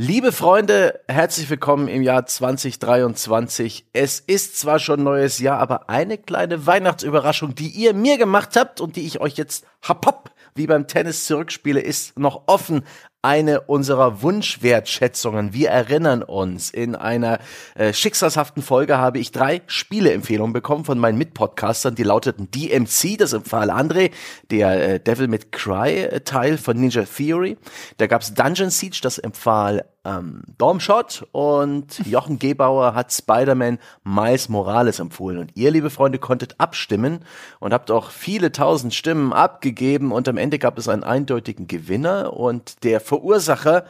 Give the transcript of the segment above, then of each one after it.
Liebe Freunde, herzlich willkommen im Jahr 2023. Es ist zwar schon neues Jahr, aber eine kleine Weihnachtsüberraschung, die ihr mir gemacht habt und die ich euch jetzt hopp, hopp wie beim Tennis zurückspiele, ist noch offen eine unserer Wunschwertschätzungen. Wir erinnern uns, in einer äh, schicksalshaften Folge habe ich drei Spieleempfehlungen bekommen von meinen Mitpodcastern, die lauteten DMC, das empfahl André, der äh, Devil May Cry äh, Teil von Ninja Theory. Da gab's Dungeon Siege, das empfahl ähm, Domshot und Jochen Gebauer hat Spider-Man Miles Morales empfohlen. Und ihr, liebe Freunde, konntet abstimmen und habt auch viele tausend Stimmen abgegeben und am Ende gab es einen eindeutigen Gewinner und der Verursacher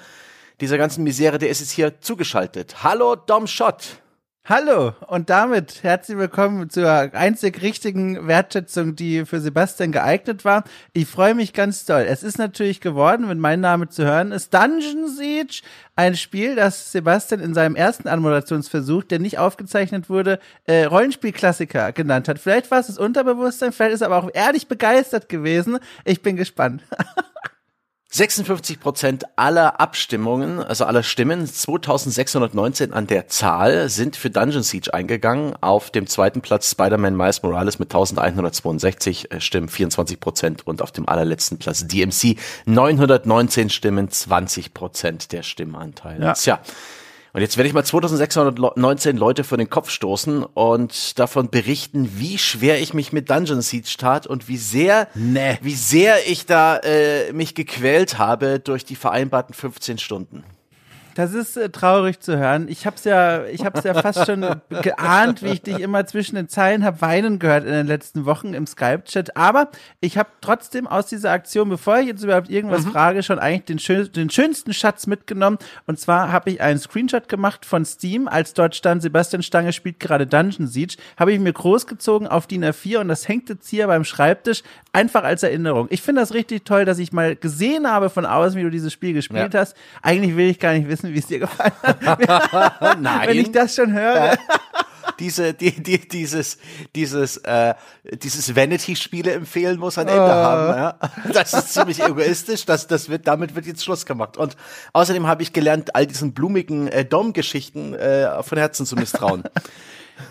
dieser ganzen Misere, der ist jetzt hier zugeschaltet. Hallo Domshot. Hallo und damit herzlich willkommen zur einzig richtigen Wertschätzung, die für Sebastian geeignet war. Ich freue mich ganz doll. Es ist natürlich geworden, wenn mein Name zu hören ist, Dungeon Siege, ein Spiel, das Sebastian in seinem ersten Anmoderationsversuch, der nicht aufgezeichnet wurde, äh, Rollenspielklassiker genannt hat. Vielleicht war es das Unterbewusstsein, vielleicht ist er aber auch ehrlich begeistert gewesen. Ich bin gespannt. 56 Prozent aller Abstimmungen, also aller Stimmen, 2619 an der Zahl, sind für Dungeon Siege eingegangen. Auf dem zweiten Platz Spider-Man Miles Morales mit 1162 äh, Stimmen, 24 Prozent. Und auf dem allerletzten Platz DMC 919 Stimmen, 20 Prozent der Stimmanteile. Ja. Tja. Und jetzt werde ich mal 2619 Leute vor den Kopf stoßen und davon berichten, wie schwer ich mich mit Dungeon Siege tat und wie sehr, nee. wie sehr ich da äh, mich gequält habe durch die vereinbarten 15 Stunden. Das ist äh, traurig zu hören. Ich hab's ja, ich hab's ja fast schon geahnt, wie ich dich immer zwischen den Zeilen hab weinen gehört in den letzten Wochen im Skype-Chat. Aber ich habe trotzdem aus dieser Aktion, bevor ich jetzt überhaupt irgendwas mhm. frage, schon eigentlich den, schön, den schönsten Schatz mitgenommen. Und zwar habe ich einen Screenshot gemacht von Steam, als dort stand, Sebastian Stange spielt gerade Dungeon Siege, habe ich mir großgezogen auf DIN A4 und das hängt jetzt hier beim Schreibtisch einfach als Erinnerung. Ich finde das richtig toll, dass ich mal gesehen habe von außen, wie du dieses Spiel gespielt ja. hast. Eigentlich will ich gar nicht wissen, wissen, wie es dir gefallen hat. Nein. Wenn ich das schon höre. diese, die, die, dieses, dieses, äh, dieses Vanity-Spiele empfehlen muss ein Ende uh. haben. Ja? Das ist ziemlich egoistisch. Das, das wird, damit wird jetzt Schluss gemacht. Und außerdem habe ich gelernt, all diesen blumigen äh, Dom-Geschichten äh, von Herzen zu misstrauen.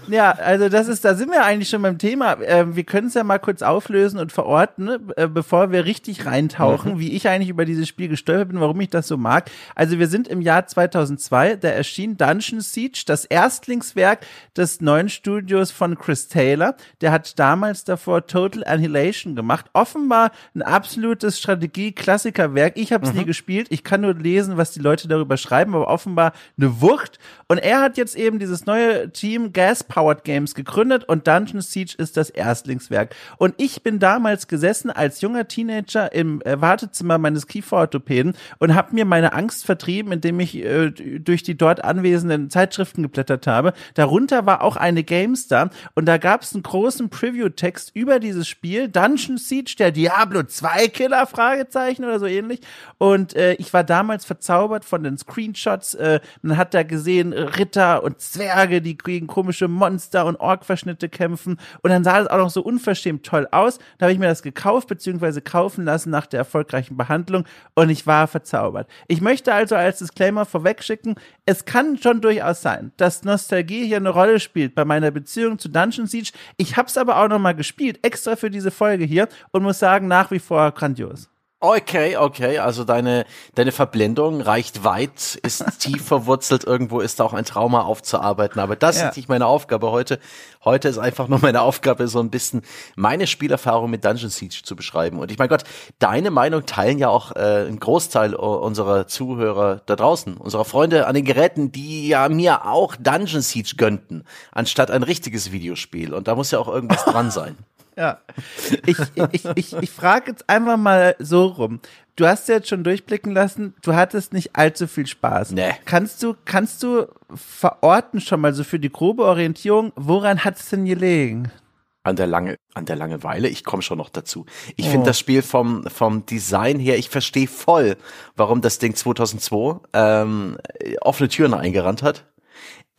Ja, also das ist, da sind wir eigentlich schon beim Thema. Äh, wir können es ja mal kurz auflösen und verorten, äh, bevor wir richtig reintauchen, mhm. wie ich eigentlich über dieses Spiel gestolpert bin, warum ich das so mag. Also wir sind im Jahr 2002, da erschien Dungeon Siege, das Erstlingswerk des neuen Studios von Chris Taylor. Der hat damals davor Total Annihilation gemacht. Offenbar ein absolutes Strategie-Klassikerwerk. Ich habe es mhm. nie gespielt. Ich kann nur lesen, was die Leute darüber schreiben, aber offenbar eine Wucht. Und er hat jetzt eben dieses neue Team Gas Powered Games gegründet und Dungeon Siege ist das Erstlingswerk. Und ich bin damals gesessen als junger Teenager im äh, Wartezimmer meines Kieferorthopäden und habe mir meine Angst vertrieben, indem ich äh, durch die dort anwesenden Zeitschriften geblättert habe. Darunter war auch eine GameStar und da gab es einen großen Preview-Text über dieses Spiel, Dungeon Siege, der Diablo 2 Killer, Fragezeichen oder so ähnlich. Und äh, ich war damals verzaubert von den Screenshots. Äh, man hat da gesehen Ritter und Zwerge, die gegen komische Monster und Ork-Verschnitte kämpfen. Und dann sah das auch noch so unverschämt toll aus. Da habe ich mir das gekauft bzw. kaufen lassen nach der erfolgreichen Behandlung und ich war verzaubert. Ich möchte also als Disclaimer vorwegschicken, es kann schon durchaus sein, dass Nostalgie hier eine Rolle spielt bei meiner Beziehung zu Dungeon Siege. Ich habe es aber auch noch mal gespielt, extra für diese Folge hier und muss sagen, nach wie vor grandios. Okay, okay, also deine, deine Verblendung reicht weit, ist tief verwurzelt, irgendwo ist da auch ein Trauma aufzuarbeiten, aber das ja. ist nicht meine Aufgabe heute. Heute ist einfach nur meine Aufgabe, so ein bisschen meine Spielerfahrung mit Dungeon Siege zu beschreiben. Und ich mein Gott, deine Meinung teilen ja auch äh, ein Großteil unserer Zuhörer da draußen, unserer Freunde an den Geräten, die ja mir auch Dungeon Siege gönnten, anstatt ein richtiges Videospiel. Und da muss ja auch irgendwas dran sein. Ja. Ich, ich, ich, ich frage jetzt einfach mal so rum. Du hast ja jetzt schon durchblicken lassen, du hattest nicht allzu viel Spaß. Nee. Kannst du, kannst du verorten schon mal so für die grobe Orientierung, woran hat es denn gelegen? An der Lange, an der Langeweile, ich komme schon noch dazu. Ich oh. finde das Spiel vom, vom Design her, ich verstehe voll, warum das Ding 2002 ähm, offene Türen eingerannt hat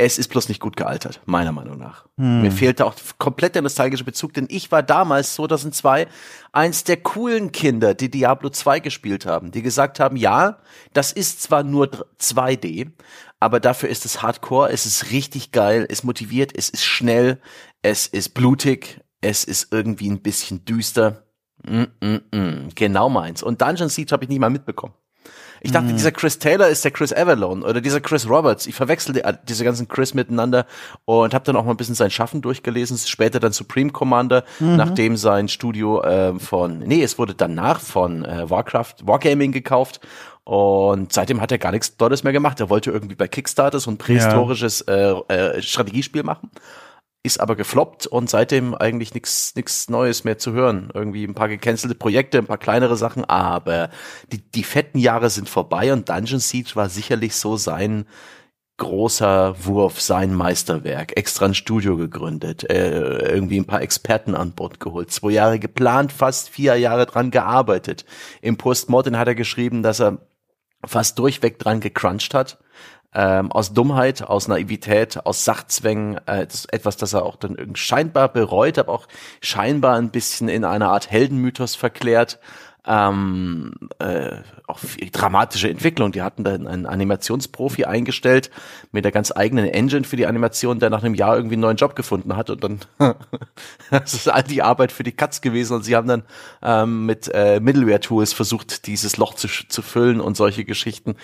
Es ist bloß nicht gut gealtert, meiner Meinung nach. Hm. Mir fehlte auch komplett der nostalgische Bezug, denn ich war damals 2002 eins der coolen Kinder, die Diablo 2 gespielt haben, die gesagt haben, ja, das ist zwar nur 2D, aber dafür ist es Hardcore, es ist richtig geil, es motiviert, es ist schnell, es ist blutig, es ist irgendwie ein bisschen düster. Mm, mm, mm. Genau meins. Und Dungeon Siege habe ich nicht mal mitbekommen. Ich dachte, mhm. dieser Chris Taylor ist der Chris Avalone oder dieser Chris Roberts. Ich verwechsel die, diese ganzen Chris miteinander und habe dann auch mal ein bisschen sein Schaffen durchgelesen. Später dann Supreme Commander, mhm. nachdem sein Studio äh, von, nee, es wurde danach von äh, Warcraft, Wargaming gekauft und seitdem hat er gar nichts Tolles mehr gemacht. Er wollte irgendwie bei Kickstarter so ein prähistorisches ja. äh, äh, Strategiespiel machen ist aber gefloppt und seitdem eigentlich nichts Neues mehr zu hören. Irgendwie ein paar gecancelte Projekte, ein paar kleinere Sachen, aber die, die fetten Jahre sind vorbei und Dungeon Siege war sicherlich so sein großer Wurf, sein Meisterwerk. Extra ein Studio gegründet, äh, irgendwie ein paar Experten an Bord geholt, zwei Jahre geplant, fast vier Jahre dran gearbeitet. Im Postmortem hat er geschrieben, dass er fast durchweg dran gecrunched hat ähm, aus Dummheit, aus Naivität, aus Sachzwängen, äh, das ist etwas, das er auch dann scheinbar bereut, aber auch scheinbar ein bisschen in einer Art Heldenmythos verklärt ähm, äh, auch dramatische Entwicklung. Die hatten dann einen Animationsprofi eingestellt mit der ganz eigenen Engine für die Animation, der nach einem Jahr irgendwie einen neuen Job gefunden hat und dann das ist all die Arbeit für die Katz gewesen und sie haben dann ähm, mit äh, Middleware-Tools versucht, dieses Loch zu, zu füllen und solche Geschichten.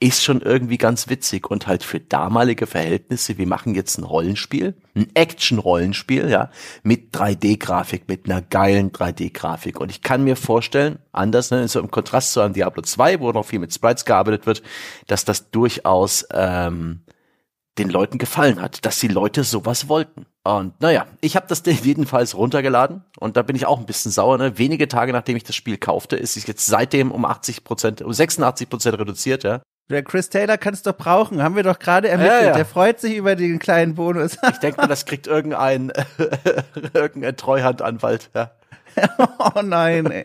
Ist schon irgendwie ganz witzig und halt für damalige Verhältnisse, wir machen jetzt ein Rollenspiel, ein Action-Rollenspiel, ja, mit 3D-Grafik, mit einer geilen 3D-Grafik und ich kann mir vorstellen, anders, ne, so im Kontrast zu einem Diablo 2, wo noch viel mit Sprites gearbeitet wird, dass das durchaus ähm, den Leuten gefallen hat, dass die Leute sowas wollten. Und naja, ich habe das jedenfalls runtergeladen und da bin ich auch ein bisschen sauer. Ne? Wenige Tage nachdem ich das Spiel kaufte, ist es jetzt seitdem um 80 Prozent, um 86 Prozent reduziert, ja. Der Chris Taylor kann es doch brauchen, haben wir doch gerade ermittelt. Ja, ja. Der freut sich über den kleinen Bonus. ich denke mal, das kriegt irgendein, irgendein Treuhandanwalt, ja. oh nein, ey.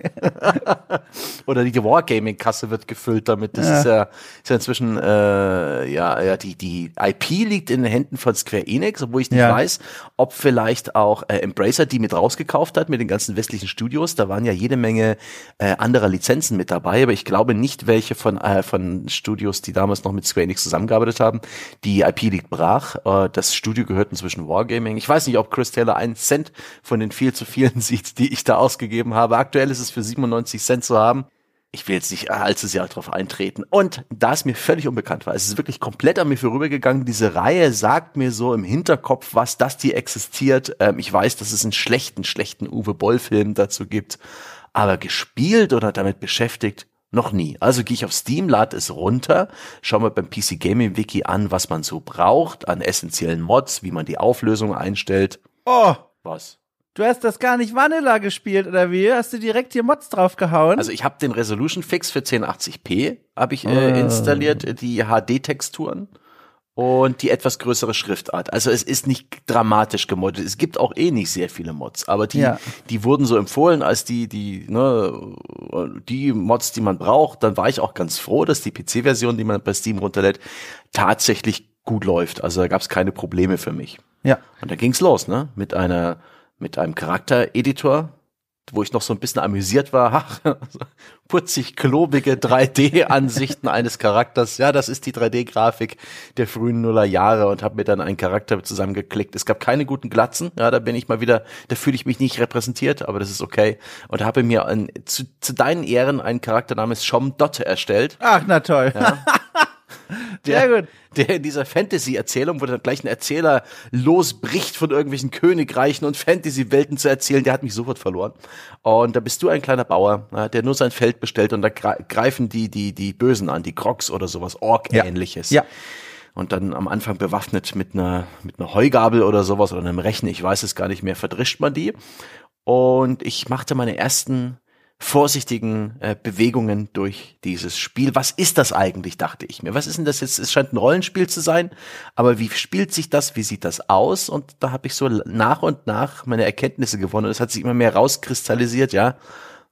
Oder die Wargaming-Kasse wird gefüllt damit. Das ja. ist ja, ist ja inzwischen, äh, ja, ja, die, die IP liegt in den Händen von Square Enix, obwohl ich nicht ja. weiß, ob vielleicht auch äh, Embracer die mit rausgekauft hat mit den ganzen westlichen Studios. Da waren ja jede Menge äh, anderer Lizenzen mit dabei, aber ich glaube nicht welche von, äh, von Studios, die damals noch mit Square Enix zusammengearbeitet haben. Die IP liegt brach. Äh, das Studio gehört inzwischen Wargaming. Ich weiß nicht, ob Chris Taylor einen Cent von den viel zu vielen sieht, die ich da ausgegeben habe. Aktuell ist es für 97 Cent zu haben. Ich will jetzt nicht allzu sehr darauf eintreten. Und da es mir völlig unbekannt war, es ist wirklich komplett an mir vorübergegangen. Diese Reihe sagt mir so im Hinterkopf, was das die existiert. Ähm, ich weiß, dass es einen schlechten, schlechten Uwe Boll-Film dazu gibt. Aber gespielt oder damit beschäftigt, noch nie. Also gehe ich auf Steam, lade es runter, schau mal beim PC Gaming Wiki an, was man so braucht an essentiellen Mods, wie man die Auflösung einstellt. Oh, was? Du hast das gar nicht Vanilla gespielt oder wie? Hast du direkt hier Mods draufgehauen? Also ich habe den Resolution Fix für 1080p habe ich äh, oh. installiert, die HD-Texturen und die etwas größere Schriftart. Also es ist nicht dramatisch gemoddet. Es gibt auch eh nicht sehr viele Mods, aber die, ja. die wurden so empfohlen als die, die, ne, die Mods, die man braucht. Dann war ich auch ganz froh, dass die PC-Version, die man bei Steam runterlädt, tatsächlich gut läuft. Also da gab es keine Probleme für mich. Ja. Und da ging's los, ne? Mit einer mit einem Charaktereditor, wo ich noch so ein bisschen amüsiert war. Ach, putzig klobige 3D-Ansichten eines Charakters. Ja, das ist die 3D-Grafik der frühen Nuller Jahre und habe mir dann einen Charakter zusammengeklickt. Es gab keine guten Glatzen. Ja, da bin ich mal wieder, da fühle ich mich nicht repräsentiert, aber das ist okay. Und habe mir ein, zu, zu deinen Ehren einen Charakter namens Shom Dotte erstellt. Ach, na toll. Ja. Der, Sehr gut. Der in dieser Fantasy-Erzählung, wo dann gleich ein Erzähler losbricht von irgendwelchen Königreichen und Fantasy-Welten zu erzählen, der hat mich sofort verloren. Und da bist du ein kleiner Bauer, der nur sein Feld bestellt und da greifen die, die, die Bösen an, die Crocs oder sowas, Ork-ähnliches. Ja. ja. Und dann am Anfang bewaffnet mit einer, mit einer Heugabel oder sowas oder einem Rechen, ich weiß es gar nicht mehr, verdrischt man die. Und ich machte meine ersten vorsichtigen äh, Bewegungen durch dieses Spiel. Was ist das eigentlich, dachte ich mir. Was ist denn das jetzt? Es scheint ein Rollenspiel zu sein, aber wie spielt sich das? Wie sieht das aus? Und da habe ich so nach und nach meine Erkenntnisse gewonnen. Es hat sich immer mehr rauskristallisiert, ja,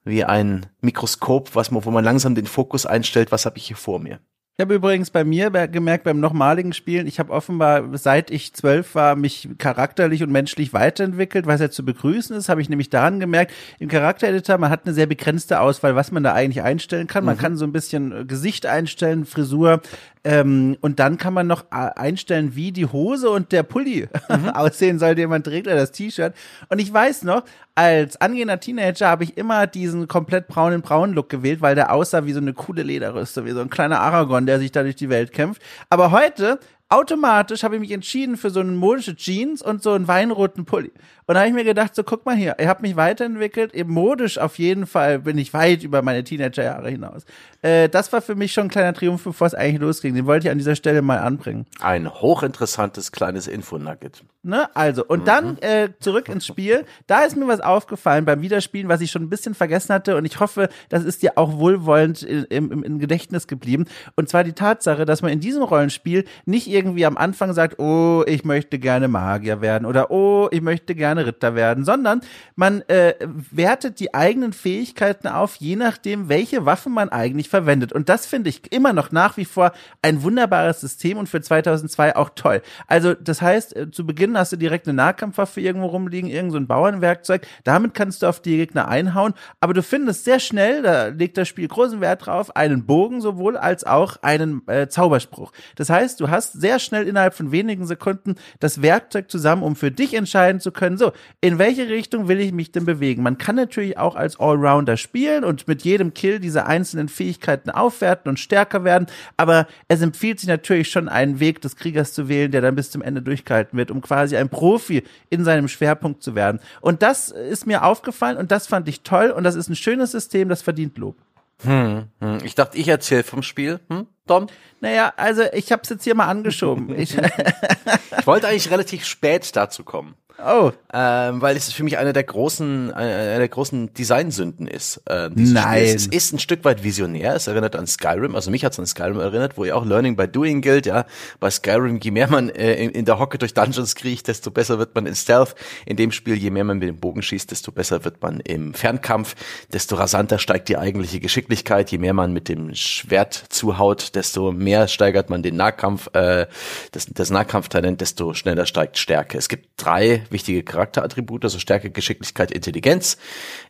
wie ein Mikroskop, was man, wo man langsam den Fokus einstellt. Was habe ich hier vor mir? Ich habe übrigens bei mir gemerkt, beim nochmaligen Spielen, ich habe offenbar, seit ich zwölf war, mich charakterlich und menschlich weiterentwickelt, was ja zu begrüßen ist, habe ich nämlich daran gemerkt, im Charaktereditor, man hat eine sehr begrenzte Auswahl, was man da eigentlich einstellen kann. Man mhm. kann so ein bisschen äh, Gesicht einstellen, Frisur, ähm, und dann kann man noch äh, einstellen, wie die Hose und der Pulli mhm. aussehen soll, den man trägt, oder das T-Shirt. Und ich weiß noch, als angehender Teenager habe ich immer diesen komplett braunen Braun-Look gewählt, weil der aussah wie so eine coole Lederrüste, wie so ein kleiner Aragorn, der sich da durch die Welt kämpft. Aber heute automatisch habe ich mich entschieden für so eine modische Jeans und so einen weinroten Pulli. Und da habe ich mir gedacht, so guck mal hier, ihr habt mich weiterentwickelt, eben modisch auf jeden Fall bin ich weit über meine Teenagerjahre hinaus. Äh, das war für mich schon ein kleiner Triumph, bevor es eigentlich losging. Den wollte ich an dieser Stelle mal anbringen. Ein hochinteressantes kleines Infonugget. Ne, also, und mhm. dann äh, zurück ins Spiel. Da ist mir was aufgefallen beim Wiederspielen, was ich schon ein bisschen vergessen hatte und ich hoffe, das ist dir auch wohlwollend im, im, im Gedächtnis geblieben. Und zwar die Tatsache, dass man in diesem Rollenspiel nicht irgendwie am Anfang sagt, oh, ich möchte gerne Magier werden oder oh, ich möchte gerne gerne Ritter werden, sondern man äh, wertet die eigenen Fähigkeiten auf, je nachdem, welche Waffen man eigentlich verwendet. Und das finde ich immer noch nach wie vor ein wunderbares System und für 2002 auch toll. Also das heißt, äh, zu Beginn hast du direkt eine Nahkampfwaffe irgendwo rumliegen, irgend so ein Bauernwerkzeug. Damit kannst du auf die Gegner einhauen, aber du findest sehr schnell, da legt das Spiel großen Wert drauf, einen Bogen sowohl als auch einen äh, Zauberspruch. Das heißt, du hast sehr schnell innerhalb von wenigen Sekunden das Werkzeug zusammen, um für dich entscheiden zu können, so, in welche Richtung will ich mich denn bewegen? Man kann natürlich auch als Allrounder spielen und mit jedem Kill diese einzelnen Fähigkeiten aufwerten und stärker werden, aber es empfiehlt sich natürlich schon einen Weg des Kriegers zu wählen, der dann bis zum Ende durchgehalten wird, um quasi ein Profi in seinem Schwerpunkt zu werden. Und das ist mir aufgefallen und das fand ich toll und das ist ein schönes System, das verdient Lob. Hm, hm. Ich dachte, ich erzähle vom Spiel. Hm, Dom? Naja, also ich habe es jetzt hier mal angeschoben. ich, ich wollte eigentlich relativ spät dazu kommen. Oh. Ähm, weil es für mich eine der großen, eine der großen Designsünden ist. Äh, Nein. Spiel. Es ist ein Stück weit visionär. Es erinnert an Skyrim. Also mich hat es an Skyrim erinnert, wo ja auch Learning by Doing gilt. Ja, bei Skyrim, je mehr man äh, in, in, der Hocke durch Dungeons kriecht, desto besser wird man in Stealth. In dem Spiel, je mehr man mit dem Bogen schießt, desto besser wird man im Fernkampf. Desto rasanter steigt die eigentliche Geschicklichkeit. Je mehr man mit dem Schwert zuhaut, desto mehr steigert man den Nahkampf, äh, das, das Nahkampftalent, desto schneller steigt Stärke. Es gibt drei wichtige Charakterattribute, also Stärke, Geschicklichkeit, Intelligenz.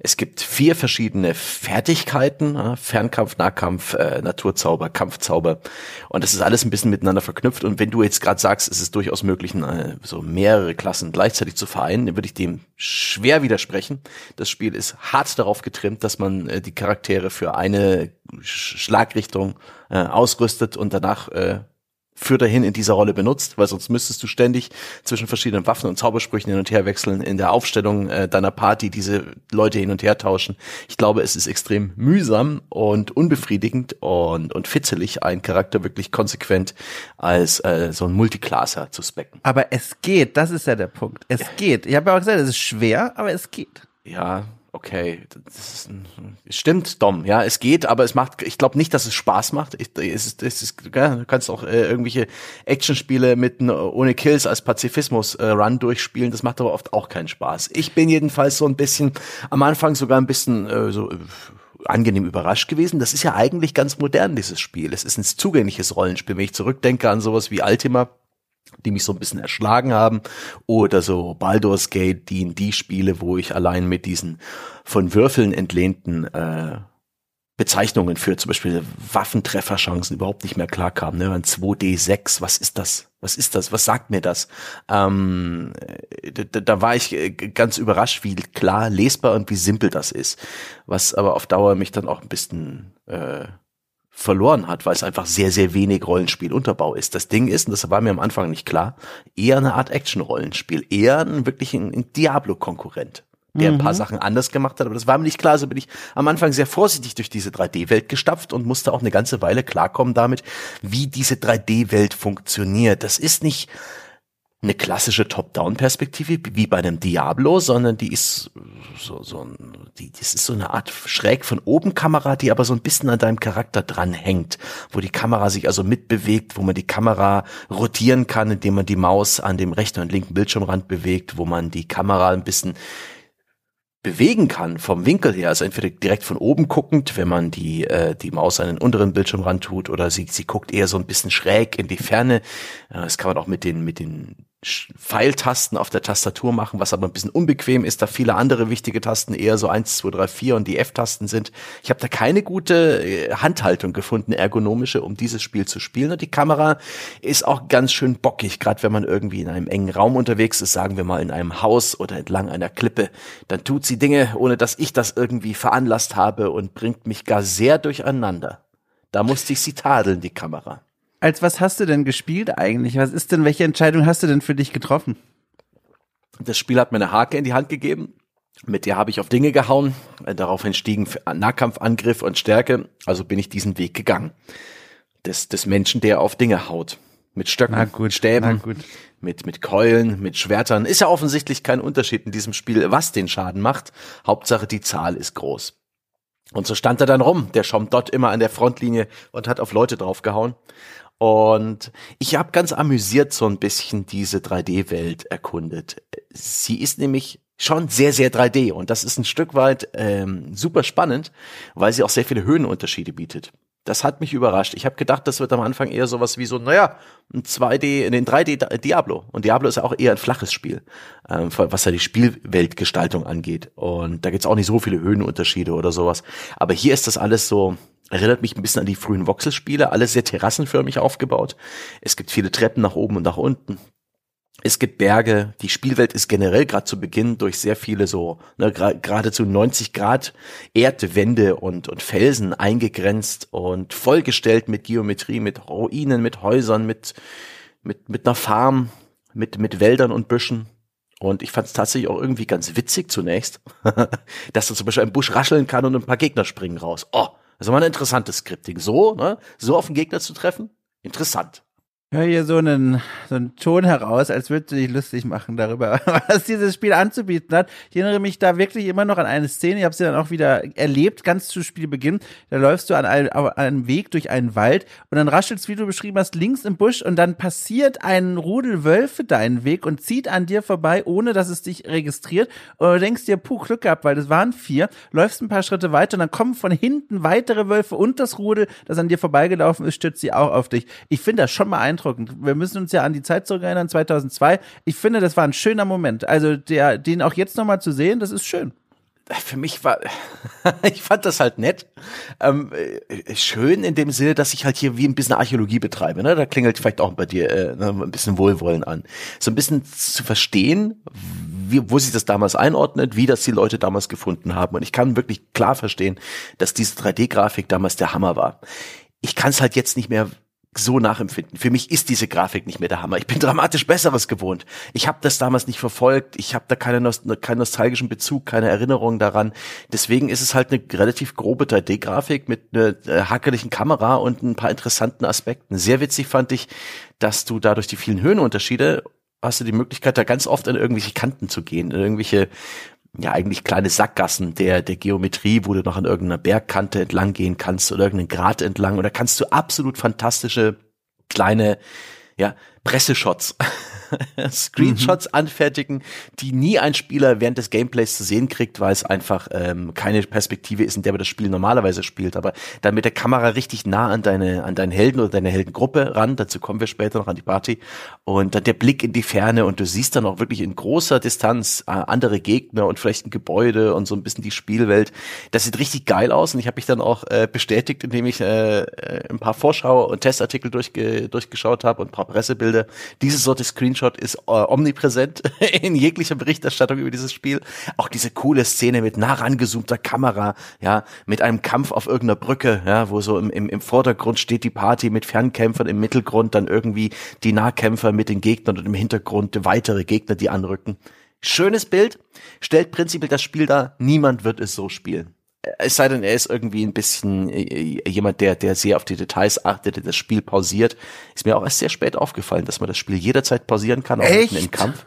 Es gibt vier verschiedene Fertigkeiten, Fernkampf, Nahkampf, äh, Naturzauber, Kampfzauber. Und das ist alles ein bisschen miteinander verknüpft. Und wenn du jetzt gerade sagst, es ist durchaus möglich, äh, so mehrere Klassen gleichzeitig zu vereinen, dann würde ich dem schwer widersprechen. Das Spiel ist hart darauf getrimmt, dass man äh, die Charaktere für eine Schlagrichtung äh, ausrüstet und danach äh, für dahin in dieser Rolle benutzt, weil sonst müsstest du ständig zwischen verschiedenen Waffen und Zaubersprüchen hin und her wechseln, in der Aufstellung äh, deiner Party diese Leute hin und her tauschen. Ich glaube, es ist extrem mühsam und unbefriedigend und, und fitzelig, einen Charakter wirklich konsequent als äh, so ein Multiclasser zu specken. Aber es geht, das ist ja der Punkt. Es ja. geht. Ich habe ja auch gesagt, es ist schwer, aber es geht. Ja, okay, das ist, stimmt, Dom, ja, es geht, aber es macht, ich glaube nicht, dass es Spaß macht. Es ist, es ist, ja, du kannst auch äh, irgendwelche Actionspiele mit ohne Kills als Pazifismus äh, durchspielen, das macht aber oft auch keinen Spaß. Ich bin jedenfalls so ein bisschen am Anfang sogar ein bisschen äh, so äh, angenehm überrascht gewesen. Das ist ja eigentlich ganz modern, dieses Spiel. Es ist ein zugängliches Rollenspiel. Wenn ich zurückdenke an sowas wie Ultima, die mich so ein bisschen erschlagen haben oder so Baldur's Gate, die die Spiele, wo ich allein mit diesen von Würfeln entlehnten äh, Bezeichnungen für zum Beispiel Waffentrefferchancen überhaupt nicht mehr klarkam. Ne? Ein 2D6, was ist das? Was ist das? Was sagt mir das? Ähm, da, da war ich äh, ganz überrascht, wie klar lesbar und wie simpel das ist. Was aber auf Dauer mich dann auch ein bisschen äh, verloren hat, weil es einfach sehr, sehr wenig Rollenspielunterbau ist. Das Ding ist, und das war mir am Anfang nicht klar, eher eine Art Action-Rollenspiel, eher ein, wirklich ein, ein Diablo-Konkurrent der ein paar mhm. Sachen anders gemacht hat, aber das war mir nicht klar, so bin ich am Anfang sehr vorsichtig durch diese 3D-Welt gestapft und musste auch eine ganze Weile klarkommen damit, wie diese 3D-Welt funktioniert. Das ist nicht eine klassische Top-Down-Perspektive wie bei einem Diablo, sondern die ist so, so die, das ist so eine Art schräg von oben Kamera, die aber so ein bisschen an deinem Charakter dran hängt, wo die Kamera sich also mitbewegt, wo man die Kamera rotieren kann, indem man die Maus an dem rechten und linken Bildschirmrand bewegt, wo man die Kamera ein bisschen bewegen kann vom Winkel her, also entweder direkt von oben guckend, wenn man die äh, die Maus an den unteren Bildschirm ran tut, oder sie sie guckt eher so ein bisschen schräg in die Ferne. Äh, das kann man auch mit den mit den Pfeiltasten auf der Tastatur machen, was aber ein bisschen unbequem ist, da viele andere wichtige Tasten eher so 1, 2, 3, 4 und die F-Tasten sind. Ich habe da keine gute äh, Handhaltung gefunden, ergonomische, um dieses Spiel zu spielen. Und die Kamera ist auch ganz schön bockig, gerade wenn man irgendwie in einem engen Raum unterwegs ist, sagen wir mal in einem Haus oder entlang einer Klippe. Dann tut sie Dinge, ohne dass ich das irgendwie veranlasst habe und bringt mich gar sehr durcheinander. Da musste ich sie tadeln, die Kamera. Als was hast du denn gespielt eigentlich? Was ist denn, welche Entscheidung hast du denn für dich getroffen? Das Spiel hat mir eine Hake in die Hand gegeben. Mit der habe ich auf Dinge gehauen. Daraufhin stiegen Nahkampfangriff und Stärke. Also bin ich diesen Weg gegangen. Des, des Menschen, der auf Dinge haut. Mit Stöcken, Na gut, Stäben, gut. mit, mit Keulen, mit Schwertern. Ist ja offensichtlich kein Unterschied in diesem Spiel, was den Schaden macht. Hauptsache die Zahl ist groß. Und so stand er dann rum, der Schomp dort immer an der Frontlinie und hat auf Leute draufgehauen. Und ich habe ganz amüsiert so ein bisschen diese 3D-Welt erkundet. Sie ist nämlich schon sehr, sehr 3D und das ist ein Stück weit ähm, super spannend, weil sie auch sehr viele Höhenunterschiede bietet. Das hat mich überrascht. Ich habe gedacht, das wird am Anfang eher sowas wie so, naja, ein 2D, in den 3D Diablo. Und Diablo ist ja auch eher ein flaches Spiel, ähm, was ja die Spielweltgestaltung angeht. Und da gibt's auch nicht so viele Höhenunterschiede oder sowas. Aber hier ist das alles so, erinnert mich ein bisschen an die frühen Voxelspiele, alles sehr terrassenförmig aufgebaut. Es gibt viele Treppen nach oben und nach unten. Es gibt Berge. Die Spielwelt ist generell gerade zu Beginn durch sehr viele so ne, geradezu 90 Grad Erdwände und, und Felsen eingegrenzt und vollgestellt mit Geometrie, mit Ruinen, mit Häusern, mit, mit, mit einer Farm, mit, mit Wäldern und Büschen. Und ich fand es tatsächlich auch irgendwie ganz witzig zunächst, dass da zum Beispiel ein Busch rascheln kann und ein paar Gegner springen raus. Oh, das ist mal ein interessantes Skripting. So, ne, so auf den Gegner zu treffen, interessant höre hier so einen, so einen Ton heraus, als würdest du dich lustig machen darüber, was dieses Spiel anzubieten hat. Ich erinnere mich da wirklich immer noch an eine Szene, ich habe sie dann auch wieder erlebt, ganz zu Spielbeginn. Da läufst du an einem, an einem Weg durch einen Wald und dann raschelst, wie du beschrieben hast, links im Busch und dann passiert ein Rudel Wölfe deinen Weg und zieht an dir vorbei, ohne dass es dich registriert. Und du denkst dir, puh, Glück gehabt, weil das waren vier. Läufst ein paar Schritte weiter und dann kommen von hinten weitere Wölfe und das Rudel, das an dir vorbeigelaufen ist, stürzt sie auch auf dich. Ich finde das schon mal beeindruckend beeindruckend. Wir müssen uns ja an die Zeit zurück erinnern, 2002. Ich finde, das war ein schöner Moment. Also der, den auch jetzt nochmal zu sehen, das ist schön für mich war, ich fand das halt nett. Ähm, äh, schön in dem Sinne, dass ich halt hier wie ein bisschen Archäologie betreibe. Ne? Da klingelt vielleicht auch bei dir äh, ne, ein bisschen Wohlwollen an. So ein bisschen zu verstehen, wie, wo sich das damals einordnet, wie das die Leute damals gefunden haben. Und ich kann wirklich klar verstehen, dass diese 3D-Grafik damals der Hammer war. Ich kann es halt jetzt nicht mehr so nachempfinden. Für mich ist diese Grafik nicht mehr der Hammer. Ich bin dramatisch Besseres gewohnt. Ich habe das damals nicht verfolgt. Ich habe da keine Nost keinen nostalgischen Bezug, keine Erinnerung daran. Deswegen ist es halt eine relativ grobe 3D-Grafik mit einer äh, hackeligen Kamera und ein paar interessanten Aspekten. Sehr witzig fand ich, dass du dadurch die vielen Höhenunterschiede hast du die Möglichkeit, da ganz oft in irgendwelche Kanten zu gehen, in irgendwelche ja eigentlich kleine Sackgassen der, der Geometrie, wo du noch an irgendeiner Bergkante entlang gehen kannst oder irgendeinen Grat entlang. Da kannst du absolut fantastische kleine ja, Presseshots Screenshots mhm. anfertigen, die nie ein Spieler während des Gameplays zu sehen kriegt, weil es einfach ähm, keine Perspektive ist, in der man das Spiel normalerweise spielt. Aber dann mit der Kamera richtig nah an deine, an deinen Helden oder deine Heldengruppe ran, dazu kommen wir später noch an die Party. Und dann der Blick in die Ferne und du siehst dann auch wirklich in großer Distanz äh, andere Gegner und vielleicht ein Gebäude und so ein bisschen die Spielwelt. Das sieht richtig geil aus und ich habe mich dann auch äh, bestätigt, indem ich äh, äh ein paar Vorschau- und Testartikel durchge durchgeschaut habe und ein paar Pressebilder. Diese Sorte Screenshot Screenshot ist äh, omnipräsent in jeglicher Berichterstattung über dieses Spiel. Auch diese coole Szene mit nah rangezoomter Kamera, ja, mit einem Kampf auf irgendeiner Brücke, ja, wo so im, im, im Vordergrund steht die Party mit Fernkämpfern, im Mittelgrund dann irgendwie die Nahkämpfer mit den Gegnern und im Hintergrund weitere Gegner, die anrücken. Schönes Bild, stellt prinzipiell das Spiel dar, niemand wird es so spielen es sei denn, er ist irgendwie ein bisschen äh, jemand, der, der sehr auf die Details achtet, der das Spiel pausiert. Ist mir auch erst sehr spät aufgefallen, dass man das Spiel jederzeit pausieren kann, auch Echt? mitten im Kampf.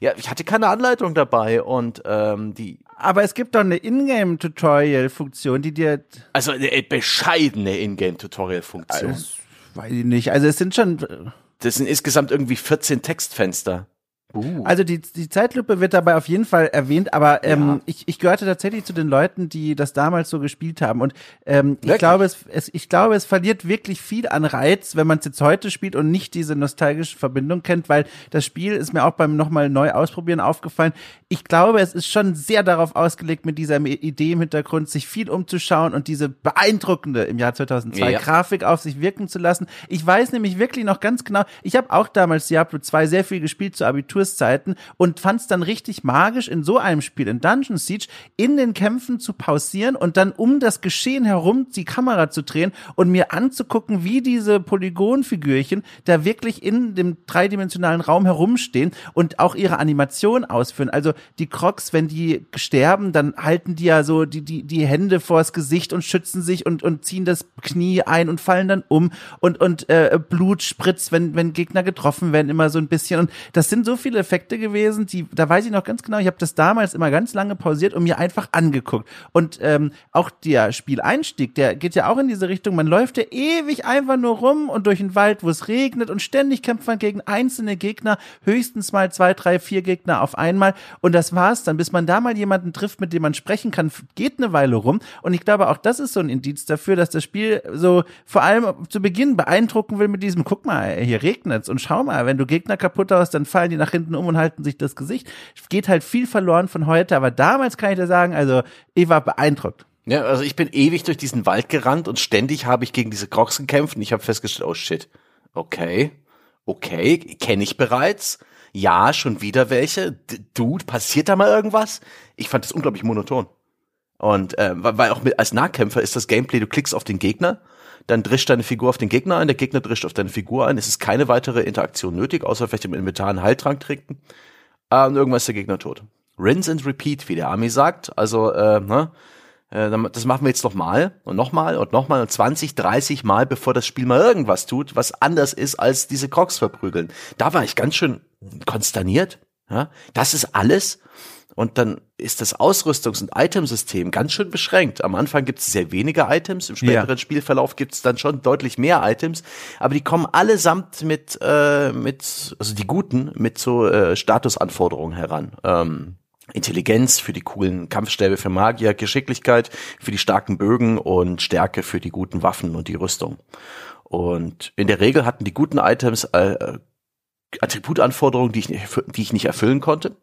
Ja, ich hatte keine Anleitung dabei und ähm, die. Aber es gibt doch eine Ingame-Tutorial-Funktion, die dir. Also eine bescheidene Ingame-Tutorial-Funktion. Also, weiß ich nicht. Also es sind schon. Das sind insgesamt irgendwie 14 Textfenster. Uh. Also die, die Zeitlupe wird dabei auf jeden Fall erwähnt, aber ähm, ja. ich, ich gehörte tatsächlich zu den Leuten, die das damals so gespielt haben. Und ähm, ich glaube, es, es, ich glaube, es verliert wirklich viel an Reiz, wenn man es jetzt heute spielt und nicht diese nostalgische Verbindung kennt, weil das Spiel ist mir auch beim nochmal neu ausprobieren aufgefallen. Ich glaube, es ist schon sehr darauf ausgelegt, mit dieser Idee im Hintergrund sich viel umzuschauen und diese beeindruckende im Jahr 2002 ja. Grafik auf sich wirken zu lassen. Ich weiß nämlich wirklich noch ganz genau, ich habe auch damals Diablo 2 sehr viel gespielt zu Abitur Kurszeiten und fand es dann richtig magisch, in so einem Spiel, in Dungeon Siege, in den Kämpfen zu pausieren und dann um das Geschehen herum die Kamera zu drehen und mir anzugucken, wie diese Polygonfigürchen da wirklich in dem dreidimensionalen Raum herumstehen und auch ihre Animation ausführen. Also die Crocs, wenn die sterben, dann halten die ja so die, die, die Hände vors Gesicht und schützen sich und, und ziehen das Knie ein und fallen dann um und, und äh, Blut spritzt, wenn, wenn Gegner getroffen werden, immer so ein bisschen. Und das sind so viele Effekte gewesen, die, da weiß ich noch ganz genau, ich habe das damals immer ganz lange pausiert und mir einfach angeguckt. Und ähm, auch der Spieleinstieg, der geht ja auch in diese Richtung. Man läuft ja ewig einfach nur rum und durch den Wald, wo es regnet und ständig kämpft man gegen einzelne Gegner, höchstens mal zwei, drei, vier Gegner auf einmal. Und das war's dann, bis man da mal jemanden trifft, mit dem man sprechen kann, geht eine Weile rum. Und ich glaube, auch das ist so ein Indiz dafür, dass das Spiel so vor allem zu Beginn beeindrucken will mit diesem, guck mal, hier regnet's und schau mal, wenn du Gegner kaputt hast, dann fallen die nach hinten um und halten sich das Gesicht. Geht halt viel verloren von heute, aber damals kann ich dir sagen, also ich war beeindruckt. Ja, also ich bin ewig durch diesen Wald gerannt und ständig habe ich gegen diese Crocs gekämpft und ich habe festgestellt, oh shit, okay, okay, kenne ich bereits. Ja, schon wieder welche. Dude, passiert da mal irgendwas? Ich fand das unglaublich monoton. Und äh, weil auch mit, als Nahkämpfer ist das Gameplay, du klickst auf den Gegner dann drischt deine Figur auf den Gegner ein, der Gegner drischt auf deine Figur ein. Es ist keine weitere Interaktion nötig, außer vielleicht im Inventar einen Heiltrank trinken. Äh, und irgendwann ist der Gegner tot. Rinse and repeat, wie der Army sagt. Also, äh, ne? Äh, das machen wir jetzt noch mal und noch mal und noch mal und 20, 30 Mal, bevor das Spiel mal irgendwas tut, was anders ist als diese Crocs verprügeln. Da war ich ganz schön konsterniert. Ja? Das ist alles. Und dann ist das Ausrüstungs- und Itemsystem ganz schön beschränkt. Am Anfang gibt es sehr wenige Items, im späteren ja. Spielverlauf gibt es dann schon deutlich mehr Items, aber die kommen allesamt mit, äh, mit also die guten, mit so äh, Statusanforderungen heran. Ähm, Intelligenz für die coolen Kampfstäbe für Magier, Geschicklichkeit für die starken Bögen und Stärke für die guten Waffen und die Rüstung. Und in der Regel hatten die guten Items äh, Attributanforderungen, die ich, die ich nicht erfüllen konnte.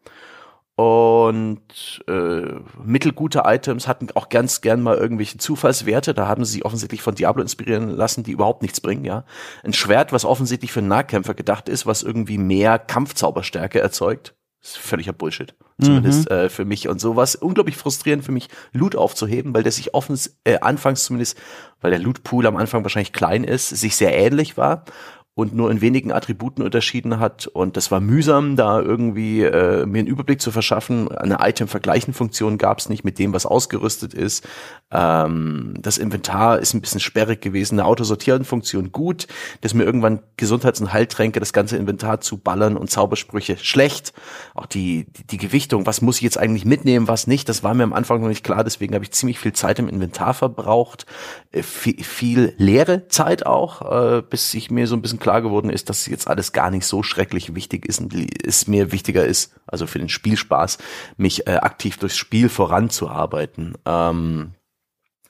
Und äh, mittelgute Items hatten auch ganz gern mal irgendwelche Zufallswerte. Da haben sie sich offensichtlich von Diablo inspirieren lassen, die überhaupt nichts bringen, ja. Ein Schwert, was offensichtlich für einen Nahkämpfer gedacht ist, was irgendwie mehr Kampfzauberstärke erzeugt. ist völliger Bullshit. Zumindest mhm. äh, für mich. Und sowas unglaublich frustrierend für mich, Loot aufzuheben, weil der sich offens, äh, anfangs zumindest, weil der Lootpool am Anfang wahrscheinlich klein ist, sich sehr ähnlich war und nur in wenigen Attributen unterschieden hat. Und das war mühsam, da irgendwie äh, mir einen Überblick zu verschaffen. Eine Item-Vergleichen-Funktion gab es nicht mit dem, was ausgerüstet ist. Ähm, das Inventar ist ein bisschen sperrig gewesen. Eine Autosortieren-Funktion gut, dass mir irgendwann Gesundheits- und Heiltränke das ganze Inventar zu ballern und Zaubersprüche schlecht. Auch die, die, die Gewichtung, was muss ich jetzt eigentlich mitnehmen, was nicht, das war mir am Anfang noch nicht klar. Deswegen habe ich ziemlich viel Zeit im Inventar verbraucht. Äh, viel, viel leere Zeit auch, äh, bis ich mir so ein bisschen klar geworden ist, dass jetzt alles gar nicht so schrecklich wichtig ist und es mir wichtiger ist, also für den Spielspaß, mich äh, aktiv durchs Spiel voranzuarbeiten. Ähm,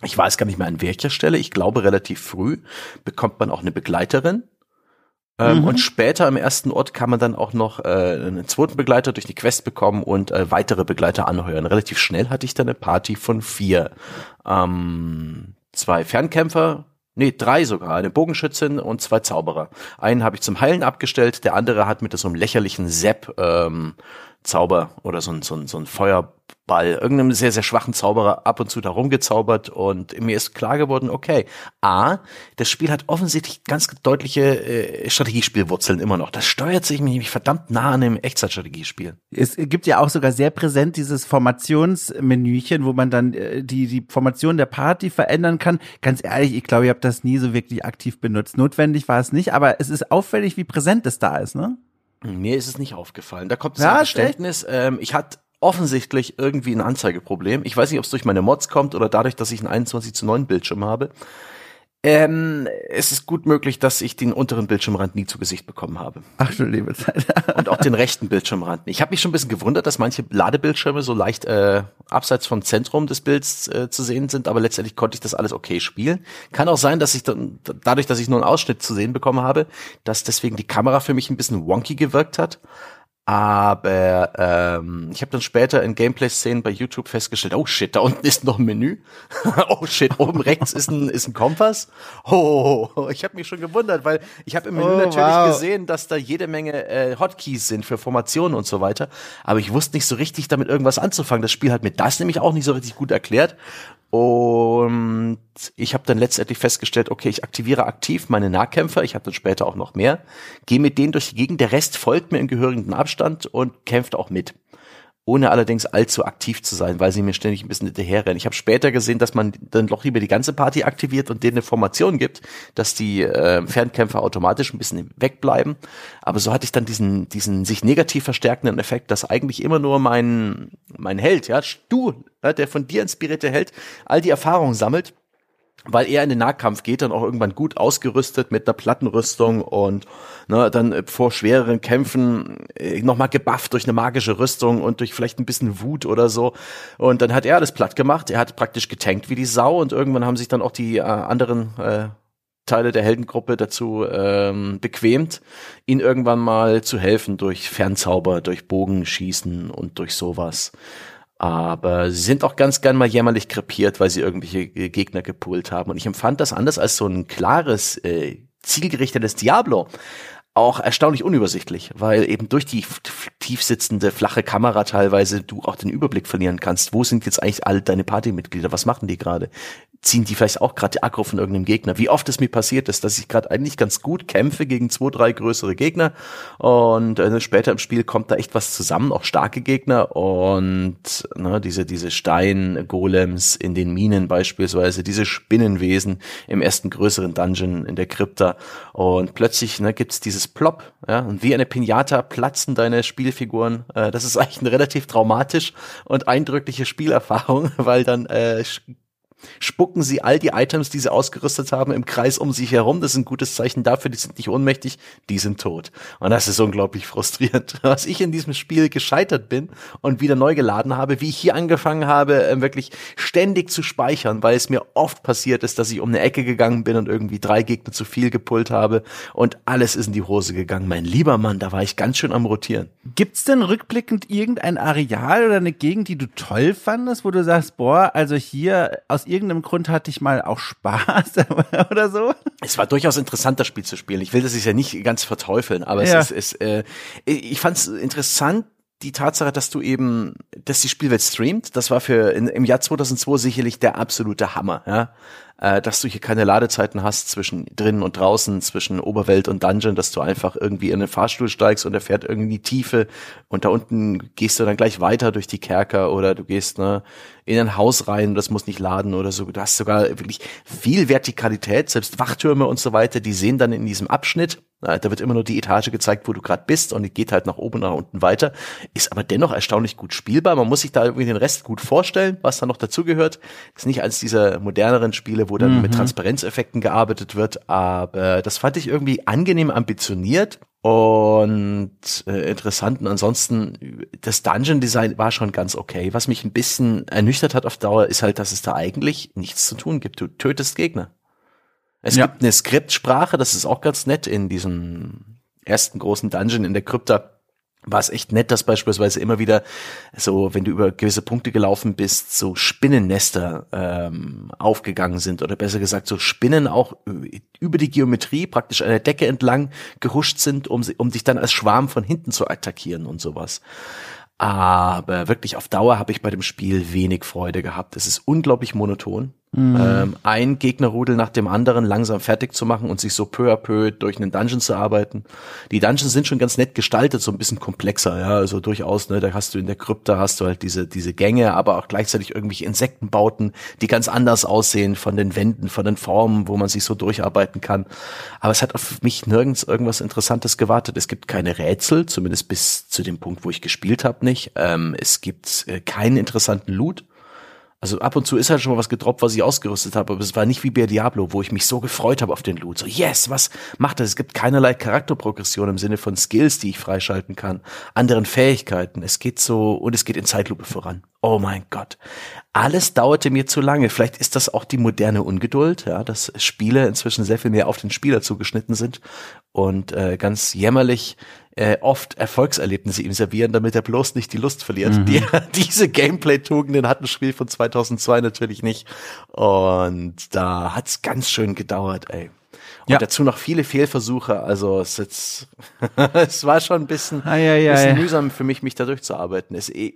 ich weiß gar nicht mehr an welcher Stelle, ich glaube relativ früh bekommt man auch eine Begleiterin. Ähm, mhm. Und später im ersten Ort kann man dann auch noch äh, einen zweiten Begleiter durch die Quest bekommen und äh, weitere Begleiter anheuern. Relativ schnell hatte ich dann eine Party von vier. Ähm, zwei Fernkämpfer, Nee, drei sogar. Eine Bogenschützin und zwei Zauberer. Einen habe ich zum Heilen abgestellt, der andere hat mit so einem lächerlichen Sepp ähm, Zauber oder so ein, so ein, so ein Feuer, Ball, irgendeinem sehr, sehr schwachen Zauberer ab und zu da rumgezaubert und mir ist klar geworden, okay, A, das Spiel hat offensichtlich ganz deutliche äh, Strategiespielwurzeln immer noch. Das steuert sich nämlich verdammt nah an einem Echtzeitstrategiespiel. Es gibt ja auch sogar sehr präsent dieses Formationsmenüchen, wo man dann äh, die, die Formation der Party verändern kann. Ganz ehrlich, ich glaube, ich habe das nie so wirklich aktiv benutzt. Notwendig war es nicht, aber es ist auffällig, wie präsent es da ist, ne? Mir ist es nicht aufgefallen. Da kommt das ja, Verständnis. Ähm, ich hatte offensichtlich irgendwie ein Anzeigeproblem. Ich weiß nicht, ob es durch meine Mods kommt oder dadurch, dass ich einen 21 zu 9 Bildschirm habe. Ähm, es ist gut möglich, dass ich den unteren Bildschirmrand nie zu Gesicht bekommen habe. Ach du liebe Zeit. Und auch den rechten Bildschirmrand. Ich habe mich schon ein bisschen gewundert, dass manche Ladebildschirme so leicht äh, abseits vom Zentrum des Bilds äh, zu sehen sind, aber letztendlich konnte ich das alles okay spielen. Kann auch sein, dass ich dann, dadurch, dass ich nur einen Ausschnitt zu sehen bekommen habe, dass deswegen die Kamera für mich ein bisschen wonky gewirkt hat. Aber ähm, ich habe dann später in Gameplay-Szenen bei YouTube festgestellt, oh shit, da unten ist noch ein Menü. oh shit, oben rechts ist ein, ist ein Kompass. Oh, ich habe mich schon gewundert, weil ich habe im Menü oh, natürlich wow. gesehen, dass da jede Menge äh, Hotkeys sind für Formationen und so weiter. Aber ich wusste nicht so richtig damit irgendwas anzufangen. Das Spiel hat mir das nämlich auch nicht so richtig gut erklärt. Und ich habe dann letztendlich festgestellt, okay, ich aktiviere aktiv meine Nahkämpfer, ich habe dann später auch noch mehr, gehe mit denen durch die Gegend, der Rest folgt mir in gehörigen Abstand und kämpft auch mit ohne allerdings allzu aktiv zu sein, weil sie mir ständig ein bisschen hinterherrennen. Ich habe später gesehen, dass man dann doch lieber die ganze Party aktiviert und denen eine Formation gibt, dass die äh, Fernkämpfer automatisch ein bisschen wegbleiben. Aber so hatte ich dann diesen, diesen sich negativ verstärkenden Effekt, dass eigentlich immer nur mein, mein Held, ja, du, ja, der von dir inspirierte Held, all die Erfahrungen sammelt weil er in den Nahkampf geht, dann auch irgendwann gut ausgerüstet mit einer Plattenrüstung und ne, dann vor schwereren Kämpfen äh, nochmal gebufft durch eine magische Rüstung und durch vielleicht ein bisschen Wut oder so. Und dann hat er alles platt gemacht. Er hat praktisch getankt wie die Sau und irgendwann haben sich dann auch die äh, anderen äh, Teile der Heldengruppe dazu ähm, bequemt, ihn irgendwann mal zu helfen durch Fernzauber, durch Bogenschießen und durch sowas. Aber sie sind auch ganz gern mal jämmerlich krepiert, weil sie irgendwelche Gegner gepult haben. Und ich empfand das anders als so ein klares, äh, zielgerichtetes Diablo auch erstaunlich unübersichtlich, weil eben durch die tief sitzende flache Kamera teilweise du auch den Überblick verlieren kannst. Wo sind jetzt eigentlich alle deine Partymitglieder? Was machen die gerade? Ziehen die vielleicht auch gerade die Aggro von irgendeinem Gegner. Wie oft es mir passiert ist, dass ich gerade eigentlich ganz gut kämpfe gegen zwei, drei größere Gegner und äh, später im Spiel kommt da echt was zusammen, auch starke Gegner und ne, diese diese Stein-Golems in den Minen beispielsweise, diese Spinnenwesen im ersten größeren Dungeon in der Krypta und plötzlich ne, gibt's dieses Plop, ja, und wie eine Pinata platzen deine Spielfiguren. Äh, das ist eigentlich eine relativ traumatisch und eindrückliche Spielerfahrung, weil dann äh, spucken sie all die Items, die sie ausgerüstet haben, im Kreis um sich herum. Das ist ein gutes Zeichen dafür, die sind nicht ohnmächtig, die sind tot. Und das ist unglaublich frustrierend. Was ich in diesem Spiel gescheitert bin und wieder neu geladen habe, wie ich hier angefangen habe, ähm, wirklich ständig zu speichern, weil es mir oft passiert ist, dass ich um eine Ecke gegangen bin und irgendwie drei Gegner zu viel gepult habe und alles ist in die Hose gegangen. Mein lieber Mann, da war ich ganz schön am Rotieren. Gibt's denn rückblickend irgendein Areal oder eine Gegend, die du toll fandest, wo du sagst, boah, also hier aus irgendeinem Grund hatte ich mal auch Spaß oder so. Es war durchaus interessant, das Spiel zu spielen. Ich will das ja nicht ganz verteufeln, aber ja. es ist, ist äh, ich fand es interessant, die Tatsache, dass du eben, dass die Spielwelt streamt, das war für in, im Jahr 2002 sicherlich der absolute Hammer, ja äh, dass du hier keine Ladezeiten hast zwischen drinnen und draußen, zwischen Oberwelt und Dungeon, dass du einfach irgendwie in den Fahrstuhl steigst und er fährt irgendwie die Tiefe und da unten gehst du dann gleich weiter durch die Kerker oder du gehst ne, in ein Haus rein das muss nicht laden oder so. Du hast sogar wirklich viel Vertikalität, selbst Wachtürme und so weiter, die sehen dann in diesem Abschnitt da wird immer nur die Etage gezeigt, wo du gerade bist und die geht halt nach oben und nach unten weiter. Ist aber dennoch erstaunlich gut spielbar. Man muss sich da irgendwie den Rest gut vorstellen, was da noch dazugehört. Ist nicht eines dieser moderneren Spiele, wo dann mhm. mit Transparenzeffekten gearbeitet wird, aber das fand ich irgendwie angenehm ambitioniert und äh, interessant. Und ansonsten, das Dungeon-Design war schon ganz okay. Was mich ein bisschen ernüchtert hat auf Dauer, ist halt, dass es da eigentlich nichts zu tun gibt. Du tötest Gegner. Es ja. gibt eine Skriptsprache, das ist auch ganz nett in diesem ersten großen Dungeon in der Krypta. War es echt nett, dass beispielsweise immer wieder so, wenn du über gewisse Punkte gelaufen bist, so Spinnennester ähm, aufgegangen sind oder besser gesagt so Spinnen auch über die Geometrie praktisch an der Decke entlang gehuscht sind, um, um dich dann als Schwarm von hinten zu attackieren und sowas. Aber wirklich auf Dauer habe ich bei dem Spiel wenig Freude gehabt. Es ist unglaublich monoton. Mhm. Ähm, ein Gegnerrudel nach dem anderen langsam fertig zu machen und sich so peu à peu durch einen Dungeon zu arbeiten. Die Dungeons sind schon ganz nett gestaltet, so ein bisschen komplexer, ja, also durchaus, ne, da hast du in der Krypta hast du halt diese, diese Gänge, aber auch gleichzeitig irgendwelche Insektenbauten, die ganz anders aussehen von den Wänden, von den Formen, wo man sich so durcharbeiten kann. Aber es hat auf mich nirgends irgendwas Interessantes gewartet. Es gibt keine Rätsel, zumindest bis zu dem Punkt, wo ich gespielt habe, nicht. Ähm, es gibt äh, keinen interessanten Loot Also ab und zu ist halt schon mal was gedroppt, was ich ausgerüstet habe, aber es war nicht wie bei Diablo, wo ich mich so gefreut habe auf den Loot. So, yes, was macht das? Es gibt keinerlei Charakterprogression im Sinne von Skills, die ich freischalten kann, anderen Fähigkeiten. Es geht so, und es geht in Zeitlupe voran. Oh mein Gott. Alles dauerte mir zu lange. Vielleicht ist das auch die moderne Ungeduld, ja, dass Spiele inzwischen sehr viel mehr auf den Spieler zugeschnitten sind und äh, ganz jämmerlich äh, oft Erfolgserlebnisse ihm servieren, damit er bloß nicht die Lust verliert. Mhm. Die, diese Gameplay-Tugenden hat ein Spiel von 2002 natürlich nicht. Und da hat's ganz schön gedauert, ey. Und ja. dazu noch viele Fehlversuche. Also es, jetzt, es war schon ein bisschen, ah, ja, ja, bisschen mühsam für mich, mich da durchzuarbeiten. Es, eh,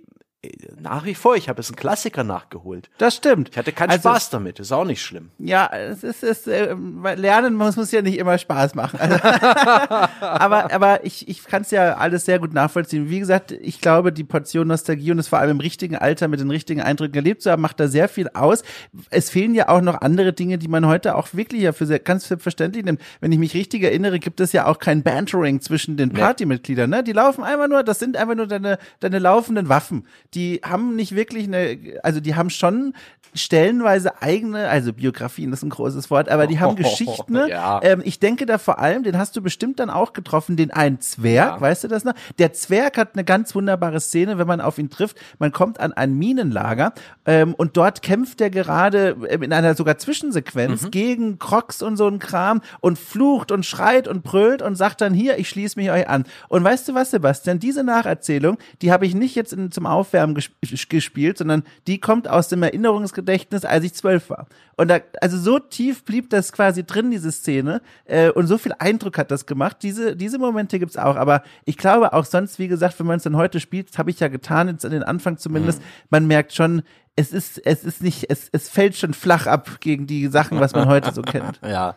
nach wie vor, ich habe es einen Klassiker nachgeholt. Das stimmt. Ich hatte keinen also, Spaß damit, ist auch nicht schlimm. Ja, es ist, es, äh, Lernen muss, muss ja nicht immer Spaß machen. Also, aber aber ich, ich kann es ja alles sehr gut nachvollziehen. Wie gesagt, ich glaube, die Portion Nostalgie und es vor allem im richtigen Alter mit den richtigen Eindrücken erlebt zu haben, macht da sehr viel aus. Es fehlen ja auch noch andere Dinge, die man heute auch wirklich ja für sehr, ganz selbstverständlich nimmt. Wenn ich mich richtig erinnere, gibt es ja auch kein Bantering zwischen den Partymitgliedern. Ne? Die laufen einfach nur, das sind einfach nur deine, deine laufenden Waffen die haben nicht wirklich eine, also die haben schon stellenweise eigene, also Biografien ist ein großes Wort, aber die haben oh, Geschichten. Ja. Ähm, ich denke da vor allem, den hast du bestimmt dann auch getroffen, den einen Zwerg, ja. weißt du das noch? Der Zwerg hat eine ganz wunderbare Szene, wenn man auf ihn trifft. Man kommt an ein Minenlager ähm, und dort kämpft er gerade ähm, in einer sogar Zwischensequenz mhm. gegen Crocs und so ein Kram und flucht und schreit und brüllt und sagt dann hier, ich schließe mich euch an. Und weißt du was, Sebastian? Diese Nacherzählung, die habe ich nicht jetzt in, zum Aufwärmen Aufwärmen ges gespielt, sondern die kommt aus dem Erinnerungsgedächtnis, als ich zwölf war. Und da, also so tief blieb das quasi drin, diese Szene, äh, und so viel Eindruck hat das gemacht. Diese, diese Momente gibt's auch. Aber ich glaube auch sonst, wie gesagt, wenn man es dann heute spielt, habe ich ja getan, jetzt an den Anfang zumindest, mhm. man merkt schon, es ist, es ist nicht, es, es fällt schon flach ab gegen die Sachen, was man heute so kennt. Ja.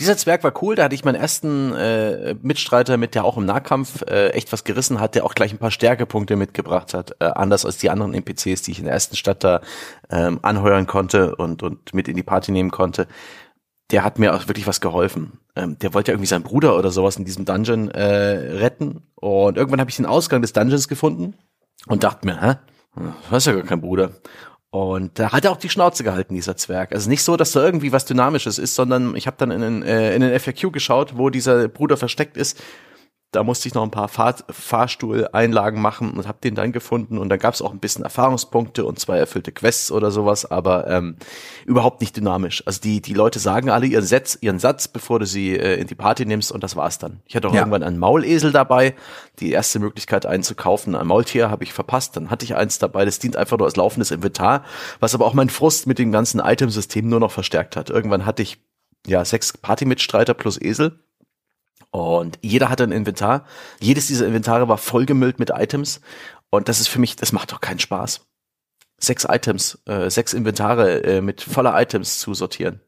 Dieser Zwerg war cool, da hatte ich meinen ersten äh, Mitstreiter mit, der auch im Nahkampf äh, echt was gerissen hat, der auch gleich ein paar Stärkepunkte mitgebracht hat, äh, anders als die anderen NPCs, die ich in der ersten Stadt da ähm, anheuern konnte und, und mit in die Party nehmen konnte. Der hat mir auch wirklich was geholfen. Ähm, der wollte ja irgendwie seinen Bruder oder sowas in diesem Dungeon äh, retten. Und irgendwann habe ich den Ausgang des Dungeons gefunden und dachte mir, hä? Du hast ja gar keinen Bruder. Und da hat er auch die Schnauze gehalten, dieser Zwerg. Also nicht so, dass da irgendwie was Dynamisches ist, sondern ich habe dann in den, äh, in den FAQ geschaut, wo dieser Bruder versteckt ist da musste ich noch ein paar Fahr Fahrstuhleinlagen machen und habe den dann gefunden und dann gab es auch ein bisschen Erfahrungspunkte und zwei erfüllte Quests oder sowas, aber ähm, überhaupt nicht dynamisch. Also die die Leute sagen alle ihren Satz, ihren Satz, bevor du sie äh, in die Party nimmst und das war's dann. Ich hatte auch ja. irgendwann einen Maulesel dabei, die erste Möglichkeit einen zu kaufen, ein Maultier habe ich verpasst, dann hatte ich eins dabei, das dient einfach nur als laufendes Inventar, was aber auch mein Frust mit dem ganzen Itemsystem nur noch verstärkt hat. Irgendwann hatte ich ja sechs Partymitstreiter plus Esel und jeder hatte ein Inventar. Jedes dieser Inventare war vollgemüllt mit Items. Und das ist für mich, das macht doch keinen Spaß. Sechs Items, äh, sechs Inventare äh, mit voller Items zu sortieren.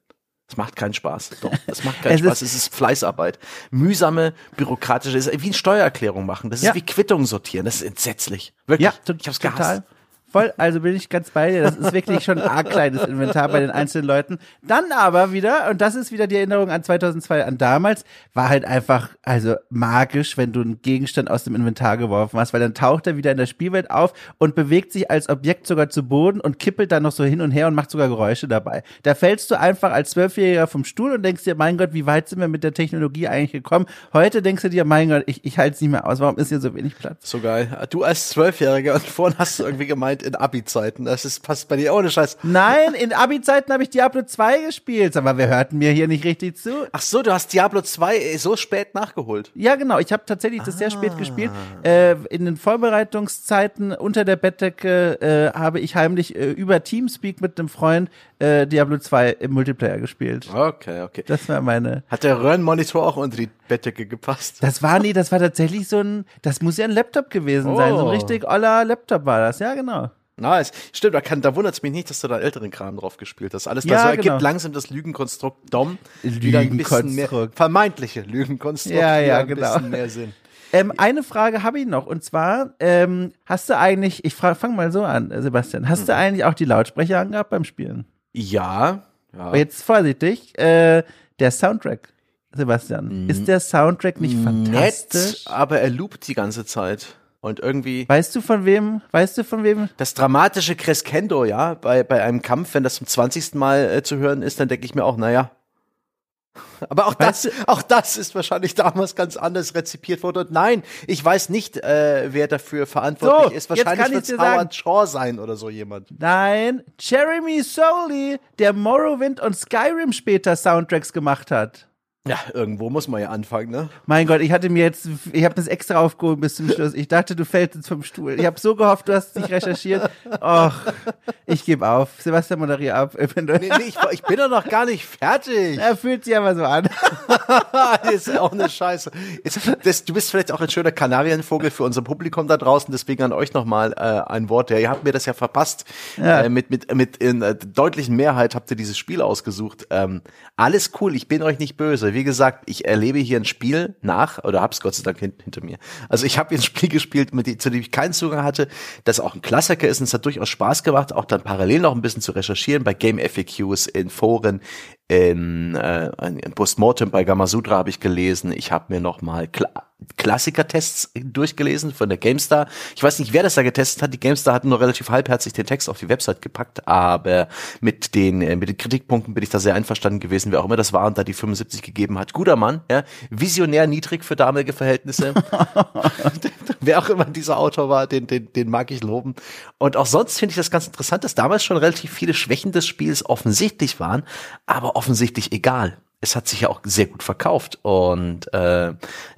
Das macht keinen Spaß. Doch, das macht keinen es Spaß. Ist es ist Fleißarbeit. Mühsame, bürokratische, ist wie eine Steuererklärung machen. Das ist ja. wie Quittungen sortieren. Das ist entsetzlich. Wirklich. Ja, ich hab's gehasst. Voll, also bin ich ganz bei dir. Das ist wirklich schon ein arg kleines Inventar bei den einzelnen Leuten. Dann aber wieder, und das ist wieder die Erinnerung an 2002, an damals, war halt einfach, also magisch, wenn du einen Gegenstand aus dem Inventar geworfen hast, weil dann taucht er wieder in der Spielwelt auf und bewegt sich als Objekt sogar zu Boden und kippelt dann noch so hin und her und macht sogar Geräusche dabei. Da fällst du einfach als Zwölfjähriger vom Stuhl und denkst dir, mein Gott, wie weit sind wir mit der Technologie eigentlich gekommen? Heute denkst du dir, mein Gott, ich, ich halte es nicht mehr aus. Warum ist hier so wenig Platz? So geil. Du als Zwölfjähriger und vorhin hast du irgendwie gemeint, Zeit in Abi-Zeiten. Das ist, passt bei dir ohne Scheiß. Nein, in Abi-Zeiten habe ich Diablo 2 gespielt, aber wir hörten mir hier nicht richtig zu. Ach so, du hast Diablo 2 so spät nachgeholt. Ja, genau. Ich habe tatsächlich das ah. sehr spät gespielt. Äh, in den Vorbereitungszeiten unter der Bettdecke äh, habe ich heimlich äh, über Teamspeak mit einem Freund äh, Diablo 2 im Multiplayer gespielt. Okay, okay. Das war meine. Hat der Röhrenmonitor auch unter die Bettdecke gepasst? Das war nie, das war tatsächlich so ein, das muss ja ein Laptop gewesen oh. sein. So ein oh. richtig oller Laptop war das, ja, genau. Nice. Stimmt, da, kann, da wundert es mich nicht, dass du da älteren Kram drauf gespielt hast. Alles ja, das so ergibt genau. langsam das Lügenkonstrukt Dom ein mehr, vermeintliche Lügenkonstrukt ja, ja, ein genau. bisschen mehr Sinn. Ähm, eine Frage habe ich noch und zwar ähm, hast du eigentlich, ich fang mal so an, Sebastian, hast hm. du eigentlich auch die Lautsprecher angehabt beim Spielen? Ja. ja. Jetzt vorsichtig, äh, der Soundtrack, Sebastian, ist der Soundtrack nicht fantastisch? Nett, aber er loopt die ganze Zeit. Und irgendwie. Weißt du von wem? Weißt du von wem? Das dramatische Crescendo, ja, bei, bei einem Kampf, wenn das zum 20. Mal äh, zu hören ist, dann denke ich mir auch, naja. Aber auch das, auch das ist wahrscheinlich damals ganz anders rezipiert worden. Und nein, ich weiß nicht, äh, wer dafür verantwortlich So, ist. Wahrscheinlich wird es. Howard Shaw sein oder so jemand. Nein, Jeremy Soley, der Morrowind und Skyrim später Soundtracks gemacht hat. Ja, irgendwo muss man ja anfangen, ne? Mein Gott, ich hatte mir jetzt, ich habe das extra aufgehoben bis zum Schluss. Ich dachte, du fällst jetzt vom Stuhl. Ich habe so gehofft, du hast nicht recherchiert. Och, ich gebe auf. Sebastian, moderier ab. Wenn Nee, nee, ich, ich bin doch noch gar nicht fertig. Er fühlt sich aber so an. ist ja auch eine Scheiße. Das, du bist vielleicht auch ein schöner Kanarienvogel für unser Publikum da draußen, deswegen an euch nochmal äh, ein Wort. Ja, ihr habt mir das ja verpasst. Ja. Äh, mit mit, mit in äh, deutlichen Mehrheit habt ihr dieses Spiel ausgesucht. Ähm, alles cool, ich bin euch nicht böse. Wie gesagt, ich erlebe hier ein Spiel nach, oder hab's Gott sei Dank hin, hinter mir. Also ich habe hier ein Spiel gespielt, mit dem, zu dem ich keinen Zugang hatte, das auch ein Klassiker ist und es hat durchaus Spaß gemacht, auch dann parallel noch ein bisschen zu recherchieren bei Game FAQs, in Foren, in, äh, in Postmortem bei Gamasutra habe ich gelesen. Ich habe mir noch mal Kla Klassiker-Tests durchgelesen von der GameStar. Ich weiß nicht, wer das da getestet hat. Die GameStar hat nur relativ halbherzig den Text auf die Website gepackt, aber mit den äh, mit den Kritikpunkten bin ich da sehr einverstanden gewesen, wer auch immer das war und da die 75 gegeben hat. Guter Mann, ja, visionär niedrig für damalige Verhältnisse. wer auch immer dieser Autor war, den, den, den mag ich loben. Und auch sonst finde ich das ganz interessant, dass damals schon relativ viele Schwächen des Spiels offensichtlich waren, aber offensichtlich egal. Es hat sich ja auch sehr gut verkauft und äh,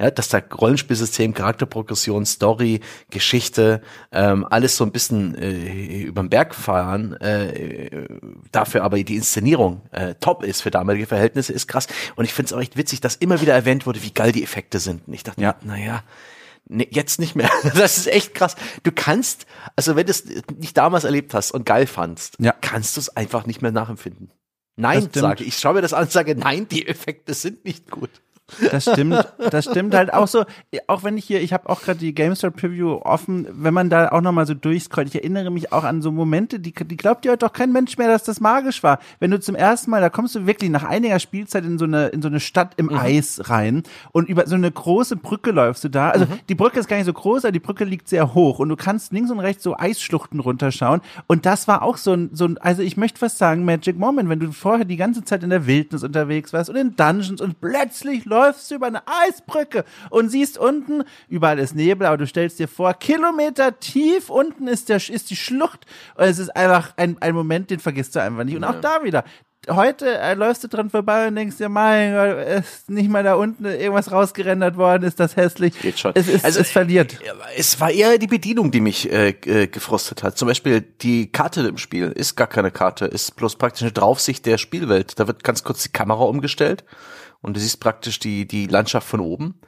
ja, dass da Rollenspielsystem, Charakterprogression, Story, Geschichte, ähm, alles so ein bisschen äh, überm Berg fahren, äh, dafür aber die Inszenierung äh, top ist für damalige Verhältnisse, ist krass. Und ich finde es auch echt witzig, dass immer wieder erwähnt wurde, wie geil die Effekte sind. Und ich dachte, Ja. naja, Nee, jetzt nicht mehr. Das ist echt krass. Du kannst, also wenn du es nicht damals erlebt hast und geil fandst, Ja. kannst du es einfach nicht mehr nachempfinden. Nein, sage ich. Ich schaue mir das an und sage, nein, die Effekte sind nicht gut. Das stimmt, das stimmt halt auch so. Auch wenn ich hier, ich habe auch gerade die GameStar Preview offen, wenn man da auch noch mal so durchscrollt. Ich erinnere mich auch an so Momente, die, die glaubt ja heute doch kein Mensch mehr, dass das magisch war. Wenn du zum ersten Mal, da kommst du wirklich nach einiger Spielzeit in so eine in so eine Stadt im Eis rein und über so eine große Brücke läufst du da. Also die Brücke ist gar nicht so groß, aber die Brücke liegt sehr hoch und du kannst links und rechts so Eisschluchten runterschauen. Und das war auch so ein, so ein, also ich möchte fast sagen, Magic Moment, wenn du vorher die ganze Zeit in der Wildnis unterwegs warst und in Dungeons und plötzlich läufst du über eine Eisbrücke und siehst unten, überall ist Nebel, aber du stellst dir vor, Kilometer tief unten ist, der, ist die Schlucht. Und es ist einfach ein, ein Moment, den vergisst du einfach nicht. Und auch da wieder. Heute äh, läufst du dran vorbei und denkst dir, mein Gott, ist nicht mal da unten irgendwas rausgerendert worden, ist das hässlich. Geht schon. Es, ist, Also, es verliert. Ja, Es war eher die Bedienung, die mich äh, äh, gefrustet hat. Zum Beispiel die Karte im Spiel ist gar keine Karte, ist bloß praktisch eine Draufsicht der Spielwelt. Da wird ganz kurz die Kamera umgestellt und du siehst praktisch die, die Landschaft von oben.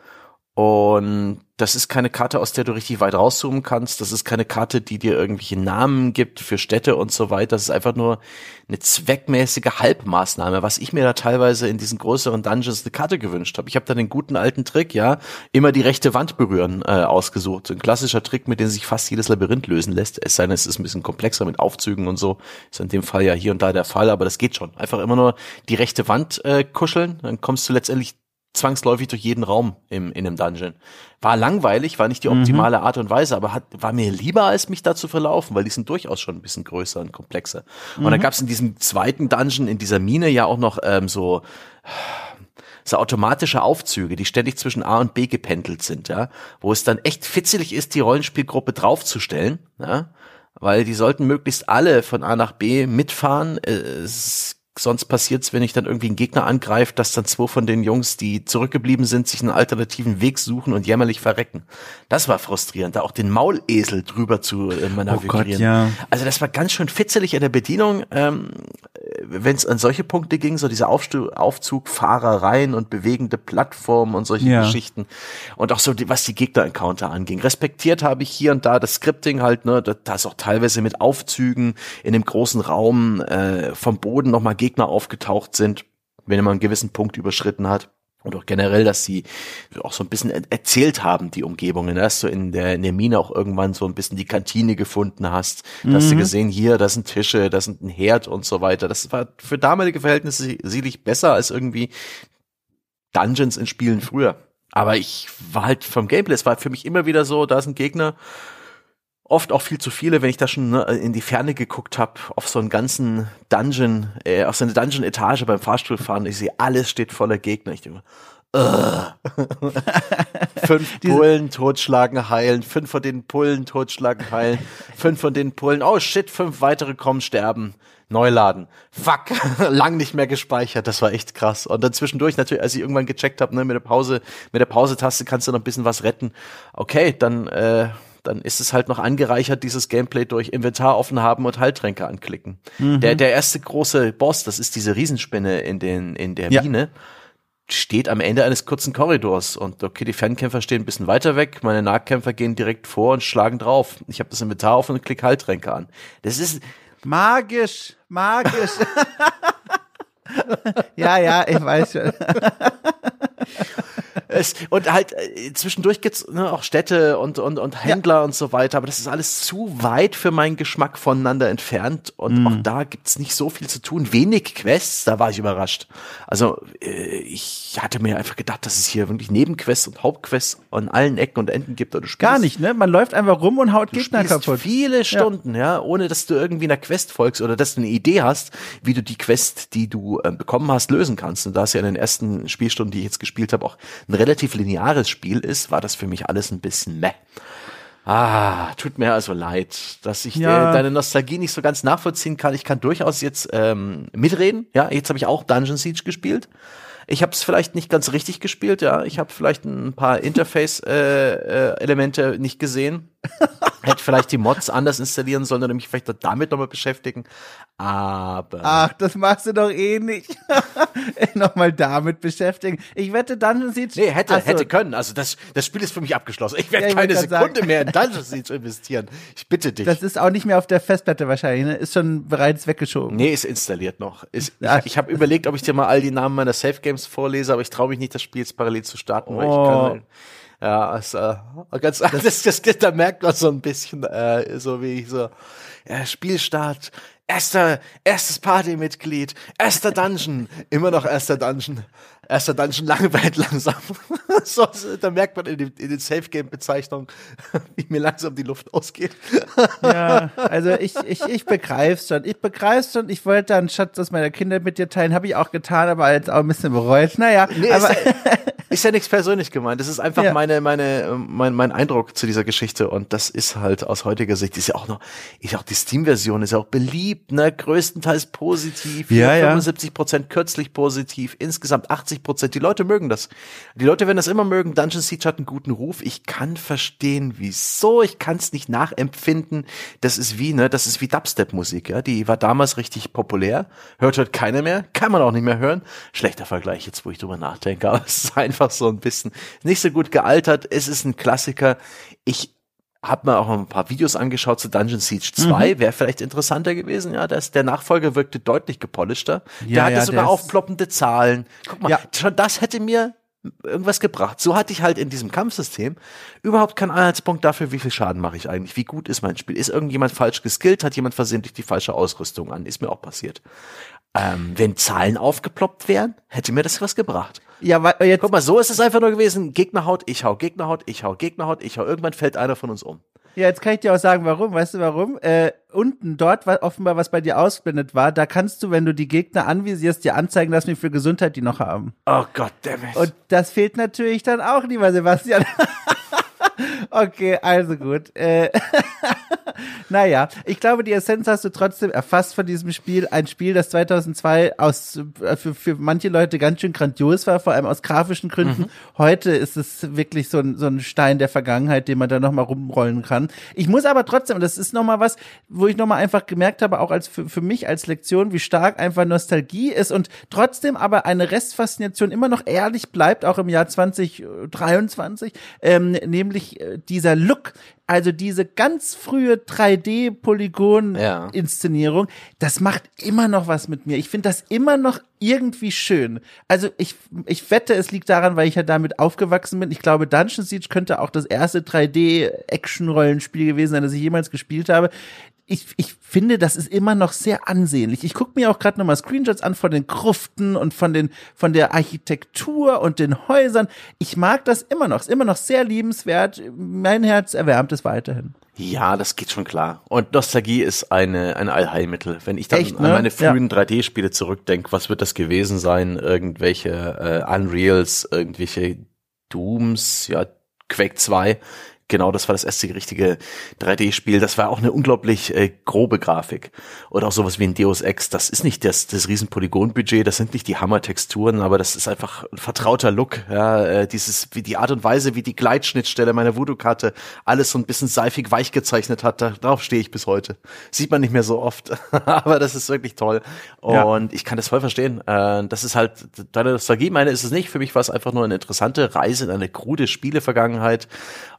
Und das ist keine Karte, aus der du richtig weit rauszoomen kannst. Das ist keine Karte, die dir irgendwelche Namen gibt für Städte und so weiter. Das ist einfach nur eine zweckmäßige Halbmaßnahme, was ich mir da teilweise in diesen größeren Dungeons eine Karte gewünscht habe. Ich habe da den guten alten Trick, ja, immer die rechte Wand berühren äh, ausgesucht. Ein klassischer Trick, mit dem sich fast jedes Labyrinth lösen lässt. Es sei denn, es ist ein bisschen komplexer mit Aufzügen und so. Ist in dem Fall ja hier und da der Fall, aber das geht schon. Einfach immer nur die rechte Wand äh, kuscheln, dann kommst du letztendlich zwangsläufig durch jeden Raum im, in einem Dungeon. War langweilig, war nicht die optimale Art und Weise, aber hat, war mir lieber, als mich da zu verlaufen, weil die sind durchaus schon ein bisschen größer und komplexer. Und dann gab es in diesem zweiten Dungeon, in dieser Mine ja auch noch ähm, so so automatische Aufzüge, die ständig zwischen A und B gependelt sind, ja, wo es dann echt fitzelig ist, die Rollenspielgruppe draufzustellen, ja, weil die sollten möglichst alle von A nach B mitfahren. Äh, Es, sonst passiert's, wenn ich dann irgendwie einen Gegner angreife, dass dann zwei von den Jungs, die zurückgeblieben sind, sich einen alternativen Weg suchen und jämmerlich verrecken. Das war frustrierend, da auch den Maulesel drüber zu äh, manövrieren. ja. Also das war ganz schön fitzelig in der Bedienung, ähm, wenn es an solche Punkte ging, so diese Aufstu Aufzug, Fahrereien und bewegende Plattformen und solche Ja. Geschichten. Und auch so, die, was die Gegner-Encounter anging. Respektiert habe ich hier und da das Scripting halt, ne, da da ist auch teilweise mit Aufzügen in dem großen Raum äh, vom Boden nochmal Gegner aufgetaucht sind, wenn man einen gewissen Punkt überschritten hat. Und auch generell, dass sie auch so ein bisschen er- erzählt haben, die Umgebungen, ne? dass du in der, in der Mine auch irgendwann so ein bisschen die Kantine gefunden hast. Da hast du gesehen, hier, das sind Tische, das sind ein Herd und so weiter. Das war für damalige Verhältnisse sicherlich besser als irgendwie Dungeons in Spielen früher. Aber ich war halt vom Gameplay, es war für mich immer wieder so, da ist ein Gegner, oft auch viel zu viele, wenn ich da schon ne, in die Ferne geguckt habe, auf so einen ganzen Dungeon, äh, auf so eine Dungeon-Etage beim Fahrstuhlfahren, ich sehe, alles steht voller Gegner. Ich denke, fünf Pullen totschlagen, heilen, fünf von den Pullen totschlagen, heilen, fünf von den Pullen, oh shit, fünf weitere kommen, sterben, neuladen. Fuck, lang nicht mehr gespeichert, das war echt krass. Und dann zwischendurch natürlich, als ich irgendwann gecheckt habe, ne, mit der Pause, mit der Pause-Taste kannst du noch ein bisschen was retten. Okay, dann äh, dann ist es halt noch angereichert, dieses Gameplay durch Inventar offen haben und Heiltränke anklicken. Mhm. Der, der erste große Boss, das ist diese Riesenspinne in den, in der ja. Mine, steht am Ende eines kurzen Korridors und okay, die Fernkämpfer stehen ein bisschen weiter weg, meine Nahkämpfer gehen direkt vor und schlagen drauf. Ich habe das Inventar offen und klick Heiltränke an. Das ist magisch, magisch. ja, ja, ich weiß schon. es, und halt äh, zwischendurch gibt's ne, auch Städte und, und, und Händler ja. und so weiter, aber das ist alles zu weit für meinen Geschmack voneinander entfernt und mm. auch da gibt's nicht so viel zu tun. Wenig Quests, da war ich überrascht. Also äh, ich hatte mir einfach gedacht, dass es hier wirklich Nebenquests und Hauptquests an allen Ecken und Enden gibt. Oder Gar nicht, ne? Man läuft einfach rum und haut Gegner kaputt. Viele Stunden, ja. ja, ohne dass du irgendwie einer Quest folgst oder dass du eine Idee hast, wie du die Quest, die du äh, bekommen hast, lösen kannst. Und da es ja in den ersten Spielstunden, die ich jetzt gespielt habe, auch ein relativ lineares Spiel ist, war das für mich alles ein bisschen meh. Ah, tut mir also leid, dass ich ja. deine Nostalgie nicht so ganz nachvollziehen kann. Ich kann durchaus jetzt ähm, mitreden. Ja, jetzt habe ich auch Dungeon Siege gespielt. Ich habe es vielleicht nicht ganz richtig gespielt, ja. Ich habe vielleicht ein paar Interface-Elemente äh, äh, nicht gesehen. Hätte vielleicht die Mods anders installieren sollen oder mich vielleicht damit nochmal beschäftigen. Aber. Ach, das machst du doch eh nicht. nochmal damit beschäftigen. Ich wette, Dungeon Siege. Nee, hätte, so. hätte können. Also das, das Spiel ist für mich abgeschloest. Ich werde ja, keine Sekunde sagen. mehr in Dungeon Siege investieren. Ich bitte dich. Das ist auch nicht mehr auf der Festplatte wahrscheinlich, ne? Ist schon bereits weggeschoben. Nee, ist installiert noch. Ist, ich ich habe überlegt, ob ich dir mal all die Namen meiner Safe Games vorlese, aber ich traue mich nicht, das Spiel jetzt parallel zu starten, weil oh. ich kann. Ja, ist, äh, ganz, das, das, das, da merkt man so ein bisschen, äh, so wie ich so, ja, Spielstart, erster, erstes Partymitglied, erster Dungeon, immer noch erster Dungeon, erster Dungeon langweilt langsam. so, da merkt man in, den, in den Safe-Game-Bezeichnungen, wie mir langsam die Luft ausgeht. ja, also ich, ich, ich begreif's schon. Ich begreif's schon. Ich wollte einen Schatz aus meiner Kindheit mit dir teilen, habe ich auch getan, aber jetzt auch ein bisschen bereut. Naja, nee, aber ist ja nichts persönlich gemeint. Das ist einfach ja. meine, meine, mein, mein Eindruck zu dieser Geschichte. Und das ist halt aus heutiger Sicht, ist ja auch noch, ist ja auch die Steam-Version ist ja auch beliebt, ne? Größtenteils positiv. Ja, 75 Prozent kürzlich positiv. Insgesamt 80 Prozent. Die Leute mögen das. Die Leute werden das immer mögen. Dungeon Siege hat einen guten Ruf. Ich kann verstehen, wieso. Ich kann es nicht nachempfinden. Das ist wie, ne? Das ist wie Dubstep-Musik, ja? Die war damals richtig populär. Hört heute keiner mehr. Kann man auch nicht mehr hören. Schlechter Vergleich jetzt, wo ich drüber nachdenke. Aber es ist einfach einfach so ein bisschen nicht so gut gealtert. Es ist ein Klassiker. Ich habe mir auch ein paar Videos angeschaut zu Dungeon Siege 2, mhm. wäre vielleicht interessanter gewesen. Ja, das, der Nachfolger wirkte deutlich gepolischter. Ja, der hatte ja, sogar aufploppende Zahlen. Guck mal, ja. schon das hätte mir irgendwas gebracht. So hatte ich halt in diesem Kampfsystem überhaupt keinen Anhaltspunkt dafür, wie viel Schaden mache ich eigentlich, wie gut ist mein Spiel. Ist irgendjemand falsch geskillt, hat jemand versehentlich die falsche Ausrüstung an, ist mir auch passiert. Ähm, wenn Zahlen aufgeploppt wären, hätte mir das was gebracht. Ja, weil jetzt Guck mal, so ist es einfach nur gewesen. Gegner haut, ich hau, Gegner haut, ich hau, Gegner haut, ich hau. Irgendwann fällt einer von uns um. Ja, jetzt kann ich dir auch sagen, warum. Weißt du warum? Äh, unten dort, war offenbar was bei dir ausblendet war, da kannst du, wenn du die Gegner anvisierst, dir anzeigen lassen, wie viel Gesundheit die noch haben. Oh Gott, damn it. Und das fehlt natürlich dann auch, lieber Sebastian. okay, also gut. Äh, naja, ich glaube, die Essenz hast du trotzdem erfasst von diesem Spiel. Ein Spiel, das 2002 aus, äh, für, für manche Leute ganz schön grandios war, vor allem aus grafischen Gründen. Mhm. Heute ist es wirklich so ein, so ein Stein der Vergangenheit, den man da nochmal rumrollen kann. Ich muss aber trotzdem, und das ist nochmal was, wo ich nochmal einfach gemerkt habe, auch als für, für mich als Lektion, wie stark einfach Nostalgie ist und trotzdem aber eine Restfaszination immer noch ehrlich bleibt, auch im Jahr 2023, ähm, nämlich äh, dieser Look, also diese ganz frühe 3D-Polygon-Inszenierung, ja. das macht immer noch was mit mir. Ich finde das immer noch irgendwie schön. Also ich, ich wette, es liegt daran, weil ich ja damit aufgewachsen bin. Ich glaube, Dungeon Siege könnte auch das erste 3D-Action-Rollenspiel gewesen sein, das ich jemals gespielt habe ich, ich finde, das ist immer noch sehr ansehnlich. Ich gucke mir auch gerade nochmal Screenshots an von den Kruften und von den von der Architektur und den Häusern. Ich mag das immer noch, ist immer noch sehr liebenswert. Mein Herz erwärmt es weiterhin. Ja, das geht schon klar. Und Nostalgie ist eine, ein Allheilmittel. Wenn ich dann Echt, an ne? meine frühen Ja. 3D-Spiele zurückdenke, was wird das gewesen sein? Irgendwelche äh, Unreals, irgendwelche Dooms, ja, Quake 2. Genau, das war das erste richtige 3D-Spiel. Das war auch eine unglaublich äh, grobe Grafik. Oder auch sowas wie ein Deus Ex. Das ist nicht das, das riesen Polygon-Budget, das sind nicht die Hammer-Texturen, aber das ist einfach ein vertrauter Look. Ja, äh, dieses, wie die Art und Weise, wie die Gleitschnittstelle meiner Voodoo-Karte alles so ein bisschen seifig weich gezeichnet hat. Da, darauf stehe ich bis heute. Sieht man nicht mehr so oft, aber das ist wirklich toll. Ja. Und ich kann das voll verstehen. Äh, das ist halt, deine Nostalgie, meine ist es nicht. Für mich war es einfach nur eine interessante Reise in eine krude Spiele-Vergangenheit.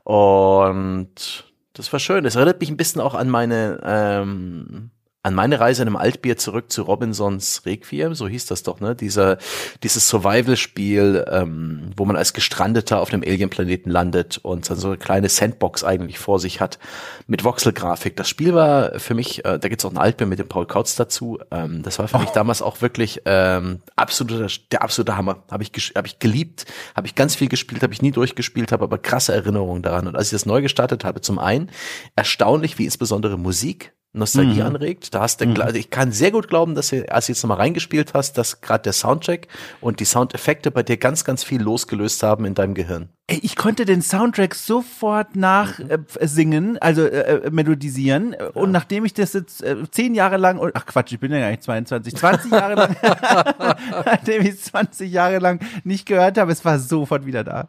Und das war schön. Es erinnert mich ein bisschen auch an meine, ähm, an meine Reise in einem Altbier zurück zu Robinsons Requiem, so hieß das doch, ne? Dieser, dieses Survival-Spiel, ähm, wo man als Gestrandeter auf einem Alien-Planeten landet und dann so eine kleine Sandbox eigentlich vor sich hat mit Voxel-Grafik. Das Spiel war für mich, äh, da gibt's auch ein Altbier mit dem Paul Kautz dazu. Ähm, das war für mich damals auch wirklich ähm, absoluter, der absolute Hammer. Habe ich, hab ich geliebt, habe ich ganz viel gespielt, habe ich nie durchgespielt, habe aber krasse Erinnerungen daran. Und als ich das neu gestartet habe, zum einen erstaunlich, wie insbesondere Musik Nostalgie anregt. Da hast du, gla- ich kann sehr gut glauben, dass du, als du jetzt nochmal reingespielt hast, dass gerade der Soundtrack und die Soundeffekte bei dir ganz, ganz viel losgelöst haben in deinem Gehirn. Ey, ich konnte den Soundtrack sofort nachsingen, äh, singen, also äh, äh, melodisieren. Und nachdem ich das jetzt äh, zehn Jahre lang, und, ach Quatsch, ich bin ja gar nicht 22, 20 Jahre lang, nachdem ich es 20 Jahre lang nicht gehört habe, es war sofort wieder da.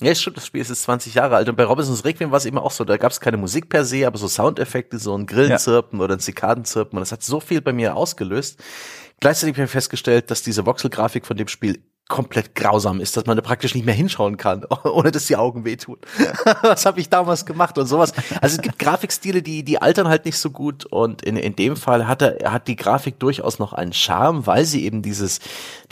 Ja, es stimmt, das Spiel ist jetzt 20 Jahre alt. Und bei Robinsons Requiem war es immer auch so, da gab es keine Musik per se, aber so Soundeffekte, so ein Grillenzirpen oder ein Zikadenzirpen. Und das hat so viel bei mir ausgelöst. Gleichzeitig habe ich festgestellt, dass diese Voxel-Grafik von dem Spiel komplett grausam ist, dass man da praktisch nicht mehr hinschauen kann, ohne dass die Augen wehtun. Was habe ich damals gemacht und sowas. Also es gibt Grafikstile, die die altern halt nicht so gut und in, in dem Fall hat er hat die Grafik durchaus noch einen Charme, weil sie eben dieses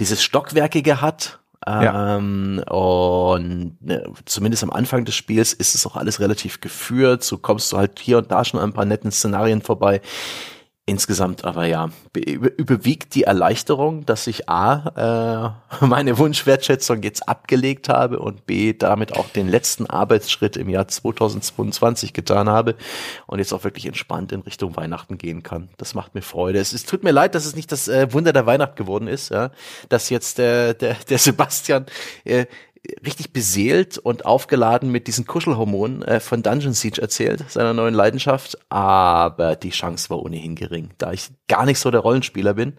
dieses stockwerkige hat. Ja. Ähm, und ne, zumindest am Anfang des Spiels ist es auch alles relativ geführt. So kommst du halt hier und da schon an ein paar netten Szenarien vorbei. Insgesamt aber ja, be- über- überwiegt die Erleichterung, dass ich A, äh, meine Wunschwertschätzung jetzt abgelegt habe und B, damit auch den letzten Arbeitsschritt im Jahr 2022 getan habe und jetzt auch wirklich entspannt in Richtung Weihnachten gehen kann. Das macht mir Freude. Es, es tut mir leid, dass es nicht das äh, Wunder der Weihnacht geworden ist, ja, dass jetzt der, der, der Sebastian äh, richtig beseelt und aufgeladen mit diesen Kuschelhormonen äh, von Dungeon Siege erzählt, seiner neuen Leidenschaft. Aber die Chance war ohnehin gering, da ich gar nicht so der Rollenspieler bin.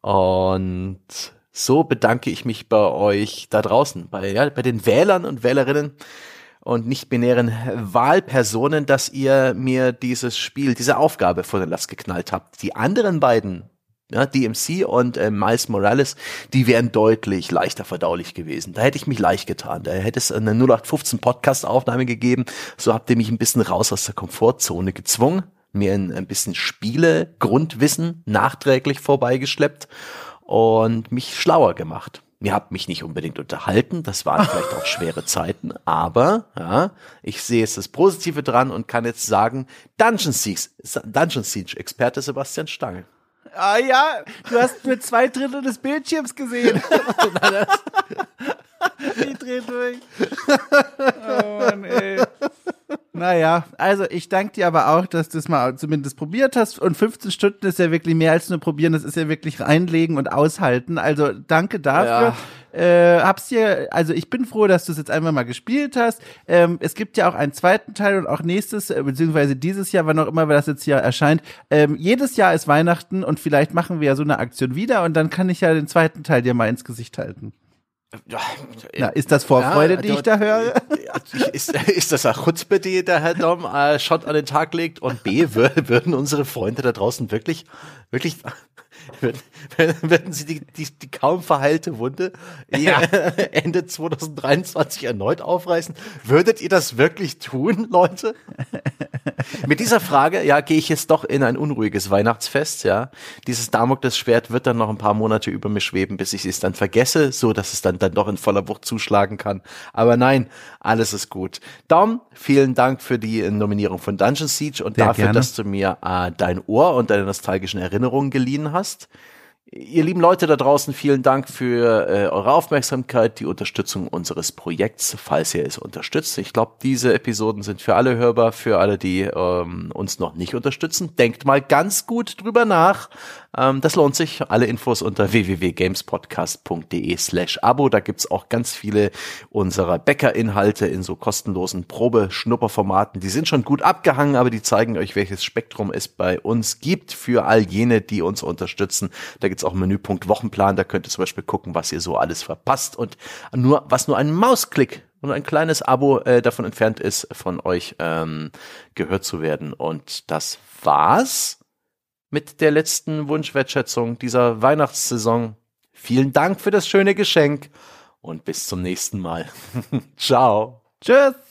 Und so bedanke ich mich bei euch da draußen, bei, ja, bei den Wählern und Wählerinnen und nicht-binären Wahlpersonen, dass ihr mir dieses Spiel, diese Aufgabe vor den Last geknallt habt. Die anderen beiden ja, DMC und äh, Miles Morales, die wären deutlich leichter verdaulich gewesen. Da hätte ich mich leicht getan. Da hätte es eine 0815 Podcast-Aufnahme gegeben. So habt ihr mich ein bisschen raus aus der Komfortzone gezwungen, mir ein, ein bisschen Spiele, Grundwissen nachträglich vorbeigeschleppt und mich schlauer gemacht. Ihr habt mich nicht unbedingt unterhalten, das waren vielleicht auch schwere Zeiten, aber ja, ich sehe jetzt das Positive dran und kann jetzt sagen, Dungeon Siege, Dungeon Siege Experte Sebastian Stange. Ah ja, du hast nur zwei Drittel des Bildschirms gesehen. ich dreh durch. Oh Mann, ey. Naja, also ich danke dir aber auch, dass du es mal zumindest probiert hast. Und 15 Stunden ist ja wirklich mehr als nur probieren, das ist ja wirklich reinlegen und aushalten. Also danke dafür. Äh, hab's dir, also ich bin froh, dass du es jetzt einmal mal gespielt hast. Ähm, es gibt ja auch einen zweiten Teil und auch nächstes, äh, beziehungsweise dieses Jahr, wann auch immer das jetzt hier erscheint. Ähm, jedes Jahr ist Weihnachten und vielleicht machen wir ja so eine Aktion wieder und dann kann ich ja den zweiten Teil dir mal ins Gesicht halten. Ja, Na, ist das Vorfreude, Ja, die ich da höre? Ist, ist das eine Chutzpe, die der Herr Dom äh, schon an den Tag legt? Und B, wür- würden unsere Freunde da draußen wirklich, wirklich, würden, würden sie die, die, die kaum verheilte Wunde Ja. Ende 2023 erneut aufreißen? Würdet ihr das wirklich tun, Leute? Mit dieser Frage, ja, gehe ich jetzt doch in ein unruhiges Weihnachtsfest, ja. Dieses Damoklesschwert wird dann noch ein paar Monate über mir schweben, bis ich es dann vergesse, so dass es dann, dann doch in voller Wucht zuschlagen kann. Aber nein, alles ist gut. Dom, vielen Dank für die Nominierung von Dungeon Siege und Sehr dafür, gerne. dass du mir äh, dein Ohr und deine nostalgischen Erinnerungen geliehen hast. Ihr lieben Leute da draußen, vielen Dank für äh, eure Aufmerksamkeit, die Unterstützung unseres Projekts, falls ihr es unterstützt. Ich glaube, diese Episoden sind für alle hörbar, für alle, die ähm, uns noch nicht unterstützen. Denkt mal ganz gut drüber nach. Ähm, das lohnt sich. Alle Infos unter www.gamespodcast.de slash Abo. Da gibt's auch ganz viele unserer Bäcker-Inhalte in so kostenlosen Probe-Schnupperformaten. Die sind schon gut abgehangen, aber die zeigen euch, welches Spektrum es bei uns gibt für all jene, die uns unterstützen. Da gibt's auch einen Menüpunkt Wochenplan. Da könnt ihr zum Beispiel gucken, was ihr so alles verpasst und nur, was nur ein Mausklick und ein kleines Abo äh, davon entfernt ist, von euch ähm, gehört zu werden. Und das war's mit der letzten Wunschwertschätzung dieser Weihnachtssaison. Vielen Dank für das schöne Geschenk und bis zum nächsten Mal. Ciao. Tschüss.